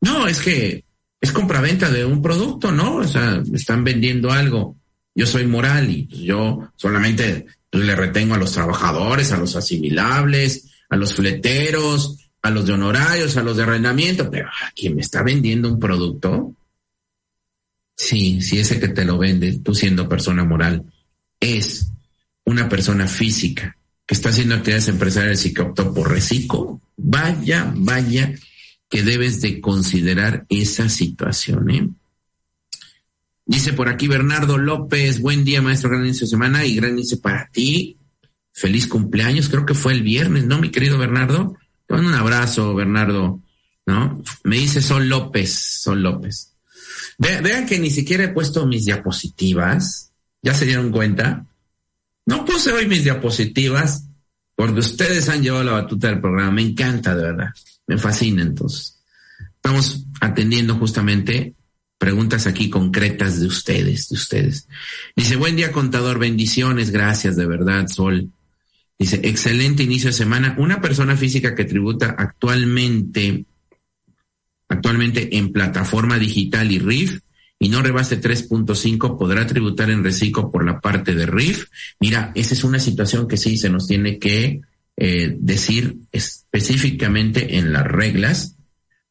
No, es que es compraventa de un producto, ¿no? O sea, están vendiendo algo. Yo soy moral y pues, yo solamente le retengo a los trabajadores, a los asimilables, a los fleteros, a los de honorarios, a los de arrendamiento, pero ¿a quién me está vendiendo un producto? Sí, si ese que te lo vende, tú siendo persona moral, es una persona física que está haciendo actividades empresariales y que optó por reciclo, vaya, vaya que debes de considerar esa situación. ¿eh? Dice por aquí Bernardo López, buen día maestro, gran inicio de semana y gran inicio para ti. Feliz cumpleaños, creo que fue el viernes, ¿no, mi querido Bernardo? Te mando un abrazo, Bernardo, ¿no? Me dice Sol López, Sol López. Vean que ni siquiera he puesto mis diapositivas, ¿ya se dieron cuenta? No puse hoy mis diapositivas porque ustedes han llevado la batuta del programa, me encanta, de verdad. Me fascina entonces. Estamos atendiendo justamente preguntas aquí concretas de ustedes, de ustedes. Dice, buen día contador, bendiciones, gracias de verdad, Sol. Dice, excelente inicio de semana. Una persona física que tributa actualmente, actualmente en plataforma digital y RIF y no rebase 3.5 podrá tributar en reciclo por la parte de RIF. Mira, esa es una situación que sí se nos tiene que eh, decir específicamente en las reglas.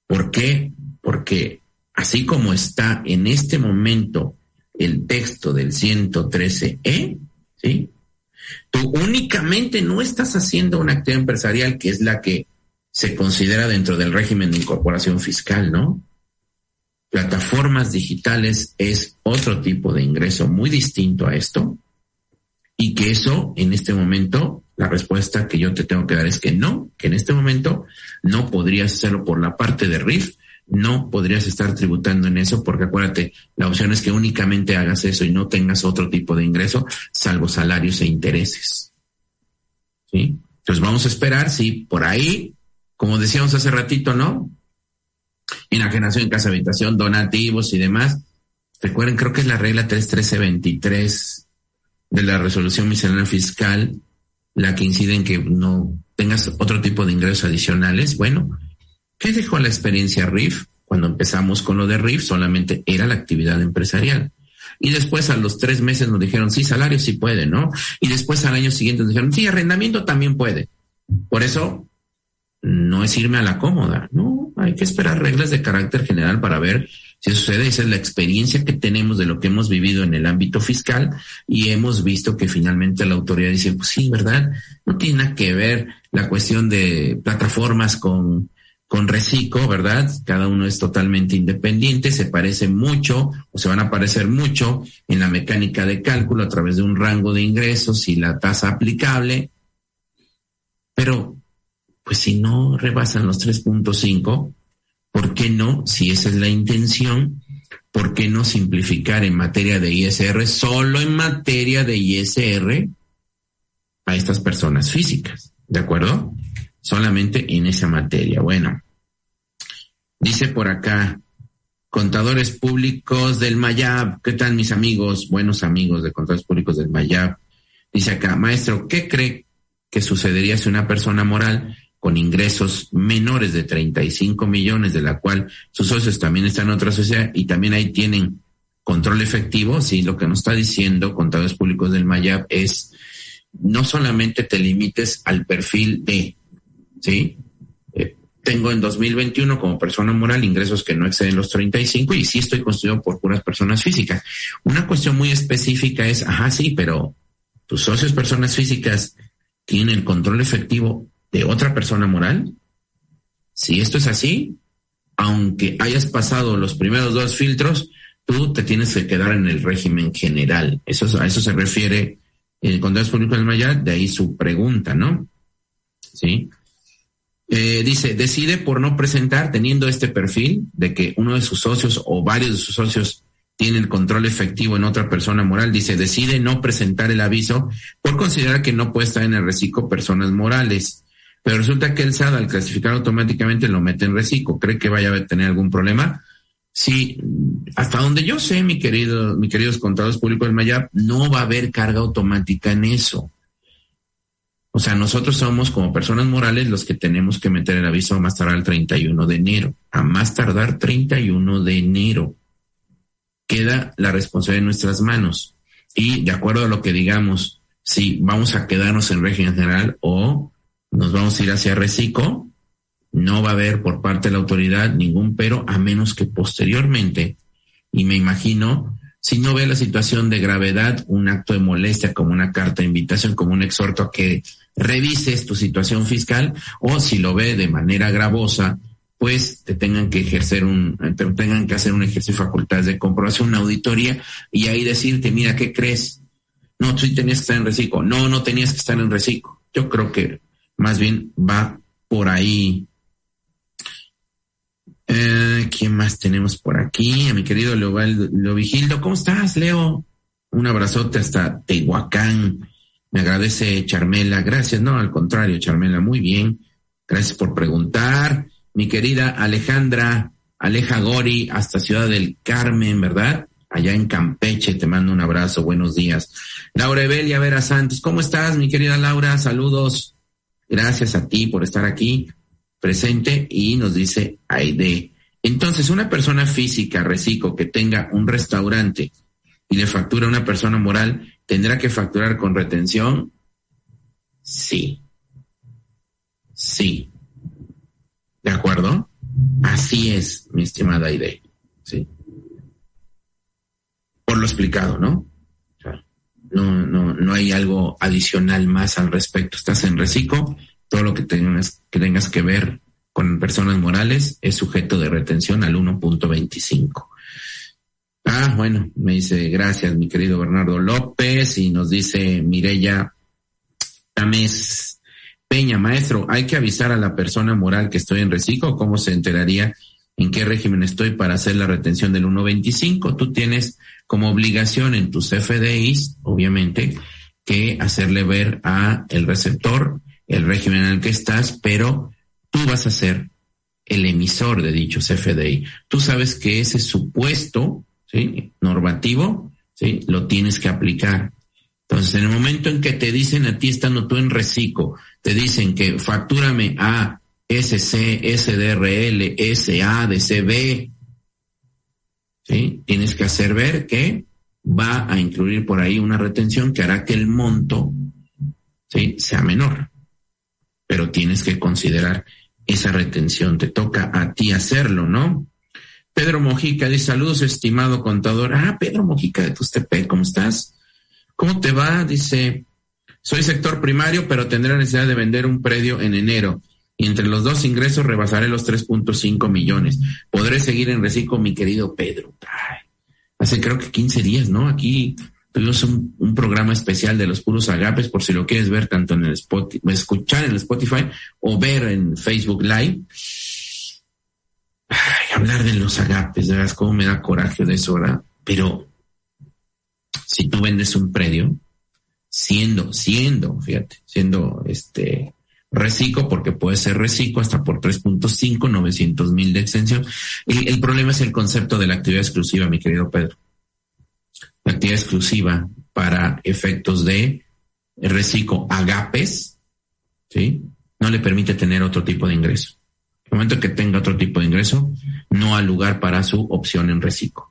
¿Por qué? Porque así como está en este momento el texto del 113E, ¿sí? Tú únicamente no estás haciendo una actividad empresarial que es la que se considera dentro del régimen de incorporación fiscal, ¿no? Plataformas digitales es otro tipo de ingreso muy distinto a esto y que eso en este momento la respuesta que yo te tengo que dar es que no, que en este momento no podrías hacerlo por la parte de RIF, no podrías estar tributando en eso, porque acuérdate, la opción es que únicamente hagas eso y no tengas otro tipo de ingreso, salvo salarios e intereses. ¿Sí? Entonces vamos a esperar si por ahí, como decíamos hace ratito, ¿no? Enajenación en casa habitación, donativos y demás. Recuerden, creo que es la regla 31323 de la resolución miscelánea fiscal la que incide en que no tengas otro tipo de ingresos adicionales. Bueno, ¿qué dejó la experiencia RIF? Cuando empezamos con lo de RIF solamente era la actividad empresarial. Y después a los tres meses nos dijeron, sí, salario sí puede, ¿no? Y después al año siguiente nos dijeron, sí, arrendamiento también puede. Por eso no es irme a la cómoda, ¿no? Hay que esperar reglas de carácter general para ver si sucede, esa es la experiencia que tenemos de lo que hemos vivido en el ámbito fiscal y hemos visto que finalmente la autoridad dice, pues sí, ¿verdad? No tiene nada que ver la cuestión de plataformas con, con Recico, ¿verdad? Cada uno es totalmente independiente, se parece mucho o se van a parecer mucho en la mecánica de cálculo a través de un rango de ingresos y la tasa aplicable. Pero, pues si no rebasan los 3.5, ¿por qué no, si esa es la intención, por qué no simplificar en materia de ISR, solo en materia de ISR a estas personas físicas? ¿De acuerdo? solamente en esa materia. Bueno, dice por acá, contadores públicos del Mayab, ¿qué tal mis amigos, buenos amigos de contadores públicos del Mayab? Dice acá, maestro, ¿qué cree que sucedería si una persona moral con ingresos menores de 35 millones, de la cual sus socios también están en otra sociedad y también ahí tienen control efectivo? Sí, lo que nos está diciendo contadores públicos del Mayab es no solamente te limites al perfil de ¿sí? Eh, tengo en 2021 como persona moral ingresos que no exceden los 35 y sí estoy constituido por puras personas físicas. Una cuestión muy específica es, ajá, sí, pero tus socios personas físicas tienen control efectivo de otra persona moral. Si esto es así, aunque hayas pasado los primeros dos filtros, tú te tienes que quedar en el régimen general. Eso, a eso se refiere el Contrato Público del Mayat, de ahí su pregunta, ¿no? Sí. Eh, dice, decide por no presentar teniendo este perfil de que uno de sus socios o varios de sus socios tiene el control efectivo en otra persona moral, dice, decide no presentar el aviso por considerar que no puede estar en el reciclo personas morales. Pero resulta que el SAD al clasificar automáticamente lo mete en reciclo. ¿Cree que vaya a tener algún problema? Sí, hasta donde yo sé, mi querido, mis queridos contadores públicos del Mayap, no va a haber carga automática en eso. O sea, nosotros somos como personas morales los que tenemos que meter el aviso a más tardar el 31 de enero. A más tardar 31 de enero. Queda la responsabilidad en nuestras manos. Y de acuerdo a lo que digamos, si vamos a quedarnos en régimen general o nos vamos a ir hacia reciclo, no va a haber por parte de la autoridad ningún pero, a menos que posteriormente, y me imagino, si no ve la situación de gravedad, un acto de molestia como una carta de invitación, como un exhorto a que revises tu situación fiscal o si lo ve de manera gravosa, pues te tengan que ejercer un, te tengan que hacer un ejercicio de facultades de comprobación, una auditoría y ahí decirte, mira, ¿qué crees? No, tú tenías que estar en reciclo. No, no tenías que estar en reciclo. Yo creo que más bien va por ahí. Eh, ¿Quién más tenemos por aquí? A mi querido Leo, Leo Vigildo. ¿Cómo estás, Leo? Un abrazote hasta Tehuacán. Me agradece Charmela. Gracias, no, al contrario, Charmela, muy bien. Gracias por preguntar. Mi querida Alejandra, Aleja Gori, hasta Ciudad del Carmen, ¿verdad? Allá en Campeche, te mando un abrazo, buenos días. Laura Evelia Vera Santos, ¿cómo estás, mi querida Laura? Saludos. Gracias a ti por estar aquí presente y nos dice Aide. Entonces, una persona física, reciclo, que tenga un restaurante y le factura a una persona moral, ¿Tendrá que facturar con retención? Sí. Sí. ¿De acuerdo? Así es, mi estimada Aide. Sí. Por lo explicado, ¿no? No, no, no hay algo adicional más al respecto. Estás en reciclo, todo lo que tengas que, ver con personas morales es sujeto de retención al 1.25. Ah, bueno, me dice gracias mi querido Bernardo López y nos dice Mirella Tamés Peña, maestro, hay que avisar a la persona moral que estoy en reciclo, ¿cómo se enteraría en qué régimen estoy para hacer la retención del 1.25? Tú tienes como obligación en tus FDIs, obviamente, que hacerle ver a el receptor el régimen en el que estás, pero tú vas a ser el emisor de dichos FDI. Tú sabes que ese supuesto ¿sí? normativo, ¿sí? lo tienes que aplicar. Entonces, en el momento en que te dicen a ti, estando tú en reciclo, te dicen que factúrame a SC, SDRL, SA, DCB, ¿sí? tienes que hacer ver que va a incluir por ahí una retención que hará que el monto ¿sí? sea menor. Pero tienes que considerar esa retención, te toca a ti hacerlo, ¿no? Pedro Mojica dice saludos, estimado contador. Ah, Pedro Mojica de Tustepec, ¿cómo estás? ¿Cómo te va? Dice, soy sector primario, pero tendré la necesidad de vender un predio en enero y entre los dos ingresos rebasaré los 3.5 millones. Podré seguir en reciclo, mi querido Pedro. hace creo que 15 días, ¿no? Aquí tuvimos un, programa especial de los puros agapes, por si lo quieres ver tanto en el Spotify, escuchar en el Spotify o ver en Facebook Live. hablar de los agapes, verdad, cómo me da coraje de eso, ¿verdad? Pero si tú vendes un predio, siendo, siendo, fíjate, siendo este reciclo, porque puede ser reciclo hasta por 3.5, 900 mil de extensión. El, el problema es el concepto de la actividad exclusiva, mi querido Pedro. La actividad exclusiva para efectos de reciclo agapes, ¿sí? No le permite tener otro tipo de ingreso. El momento que tenga otro tipo de ingreso, no hay lugar para su opción en reciclo.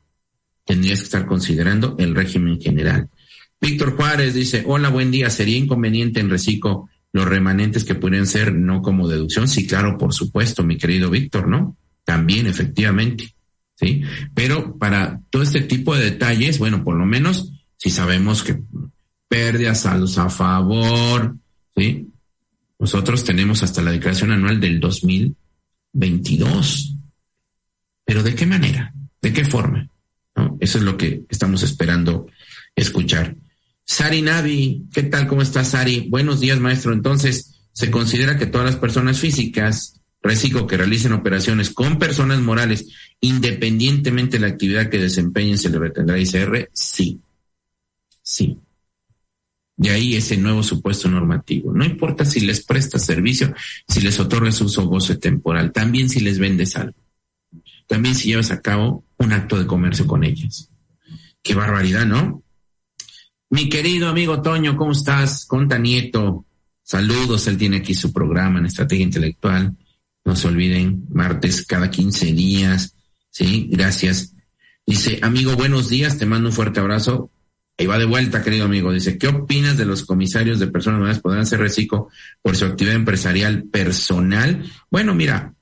Tendrías que estar considerando el régimen general. Víctor Juárez dice, hola, buen día. ¿Sería inconveniente en reciclo los remanentes que pueden ser no como deducción. Sí, claro, por supuesto, mi querido Víctor, ¿no? También, efectivamente. ¿Sí? Pero para todo este tipo de detalles, bueno, por lo menos si sabemos que pérdidas saldos a favor, ¿sí? Nosotros tenemos hasta la declaración anual del 2022. Pero ¿de qué manera? ¿De qué forma? Eso es lo que estamos esperando escuchar. Sari Navi, ¿qué tal? ¿Cómo estás, Sari? Buenos días, maestro. Entonces, se considera que todas las personas físicas, reciclo, que realicen operaciones con personas morales, independientemente de la actividad que desempeñen, se le retendrá ICR? Sí. Sí. De ahí ese nuevo supuesto normativo. No importa si les prestas servicio, si les otorgas uso o goce temporal, también si les vendes algo. También si llevas a cabo un acto de comercio con ellas. Qué barbaridad, ¿no? Mi querido amigo Toño, ¿cómo estás? Conta Nieto, saludos, él tiene aquí su programa en Estrategia Intelectual. No se olviden, martes cada 15 días. Sí, gracias. Dice, amigo, buenos días, te mando un fuerte abrazo. Ahí va de vuelta, querido amigo. Dice, ¿qué opinas de los comisarios de personas nuevas podrán ser reciclo por su actividad empresarial personal? Bueno, mira,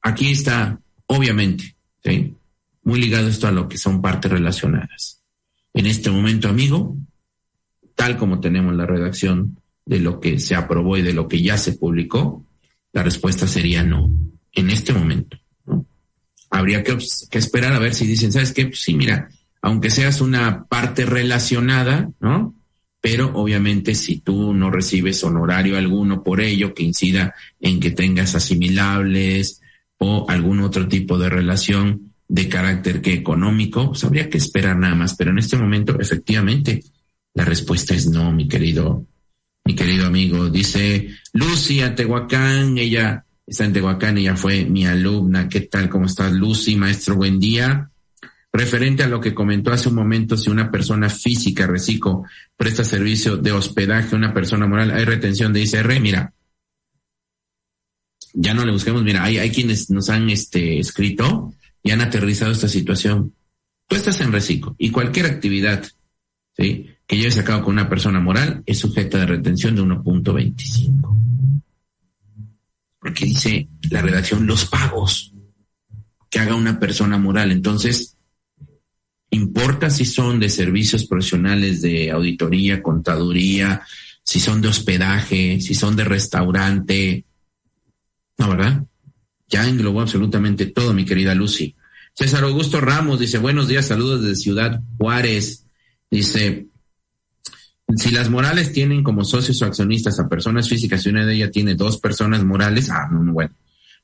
aquí está, obviamente, muy ligado esto a lo que son partes relacionadas. En este momento, amigo, tal como tenemos la redacción de lo que se aprobó y de lo que ya se publicó, la respuesta sería no, en este momento. Habría que, esperar a ver si dicen, ¿sabes qué? Pues sí, mira, aunque seas una parte relacionada, ¿no? Pero obviamente si tú no recibes honorario alguno por ello que incida en que tengas asimilables o algún otro tipo de relación de carácter que económico, pues habría que esperar nada más. Pero en este momento, efectivamente, la respuesta es no, mi querido, mi querido amigo. Dice Lucy a ella está en Tehuacán, ella fue mi alumna. ¿Qué tal? ¿Cómo estás, Lucy? Maestro, buen día. Referente a lo que comentó hace un momento, si una persona física, reciclo, presta servicio de hospedaje a una persona moral, hay retención de ICR, mira, ya no le busquemos, mira, hay, hay quienes nos han este, escrito y han aterrizado esta situación. Tú estás en reciclo y cualquier actividad, ¿sí? Que lleve a cabo con una persona moral es sujeta de retención de 1.25. Porque dice la redacción los pagos que haga una persona moral. Entonces, importa si son de servicios profesionales de auditoría, contaduría, si son de hospedaje, si son de restaurante. No, ¿verdad? Ya englobó absolutamente todo, mi querida Lucy. César Augusto Ramos dice, buenos días, saludos desde Ciudad Juárez. Dice, si las morales tienen como socios o accionistas a personas físicas y una de ellas tiene dos personas morales, ah, no, bueno.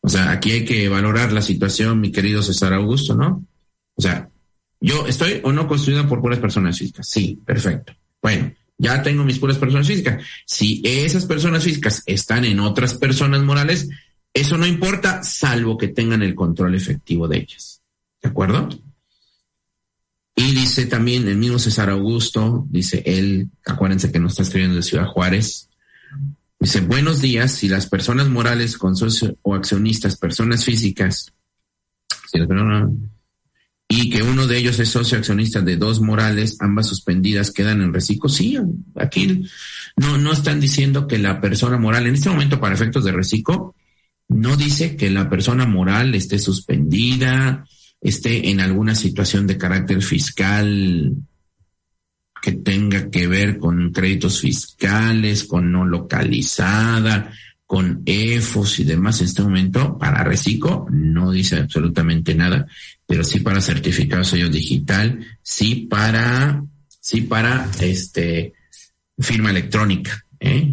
O sea, aquí hay que valorar la situación, mi querido César Augusto, ¿no? O sea, yo estoy o no construido por puras personas físicas. Sí, perfecto. Bueno, ya tengo mis puras personas físicas. Si esas personas físicas están en otras personas morales, eso no importa, salvo que tengan el control efectivo de ellas. ¿De acuerdo? Y dice también el mismo César Augusto, dice él, acuérdense que nos está escribiendo de Ciudad Juárez, dice, buenos días, si las personas morales con socio o accionistas, personas físicas, y que uno de ellos es socio accionista de dos morales, ambas suspendidas quedan en reciclo, sí, aquí no, no están diciendo que la persona moral, en este momento para efectos de reciclo, no dice que la persona moral esté suspendida, esté en alguna situación de carácter fiscal que tenga que ver con créditos fiscales, con no localizada, con EFOS y demás en este momento, para Recico no dice absolutamente nada, pero sí para certificado sello digital, sí para, sí para este firma electrónica, ¿eh?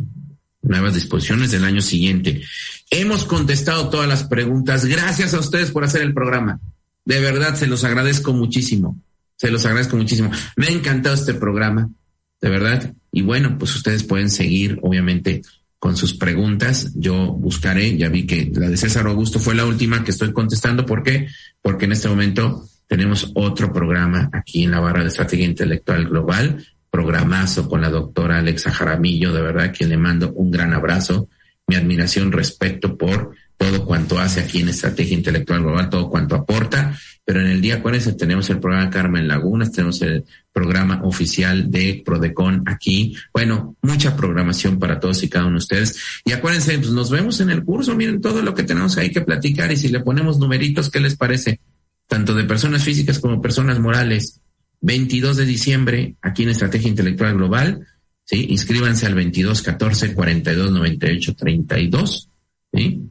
nuevas disposiciones del año siguiente. Hemos contestado todas las preguntas. Gracias a ustedes por hacer el programa. De verdad, se los agradezco muchísimo. Se los agradezco muchísimo. Me ha encantado este programa, de verdad. Y bueno, pues ustedes pueden seguir, obviamente, con sus preguntas. Yo buscaré, ya vi que la de César Augusto fue la última que estoy contestando. ¿Por qué? Porque en este momento tenemos otro programa aquí en la barra de estrategia intelectual global programazo con la doctora Alexa Jaramillo, de verdad que le mando un gran abrazo, mi admiración, respeto por todo cuanto hace aquí en Estrategia Intelectual Global, todo cuanto aporta, pero en el día, acuérdense, tenemos el programa Carmen Lagunas, tenemos el programa oficial de Prodecon aquí, bueno, mucha programación para todos y cada uno de ustedes, y acuérdense, pues nos vemos en el curso, miren todo lo que tenemos ahí que platicar, y si le ponemos numeritos, ¿qué les parece? Tanto de personas físicas como personas morales, 22 de diciembre, aquí en Estrategia Intelectual Global, ¿sí? Inscríbanse al 22 14 42 98 32, ¿sí?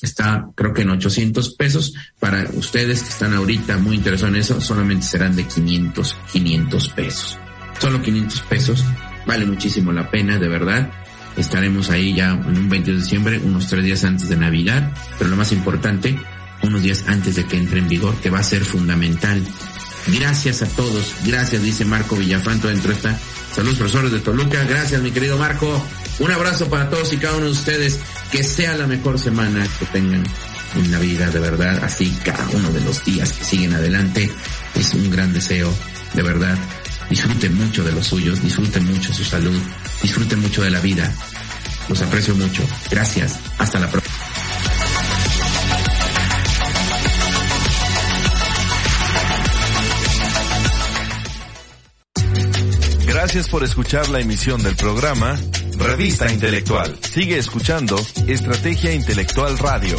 Está, creo que en 800 pesos. Para ustedes que están ahorita muy interesados en eso, solamente serán de 500, 500 pesos. Solo 500 pesos. Vale muchísimo la pena, de verdad. Estaremos ahí ya en un 22 de diciembre, unos tres días antes de Navidad, pero lo más importante, unos días antes de que entre en vigor, que va a ser fundamental Gracias a todos. Gracias, dice Marco Villafanto dentro de esta. Saludos, profesores de Toluca. Gracias, mi querido Marco. Un abrazo para todos y cada uno de ustedes. Que sea la mejor semana que tengan en la vida, de verdad. Así cada uno de los días que siguen adelante. Es un gran deseo, de verdad. Disfruten mucho de los suyos, disfruten mucho su salud, disfruten mucho de la vida. Los aprecio mucho. Gracias. Hasta la próxima. Gracias por escuchar la emisión del programa Revista Intelectual. Sigue escuchando Estrategia Intelectual Radio.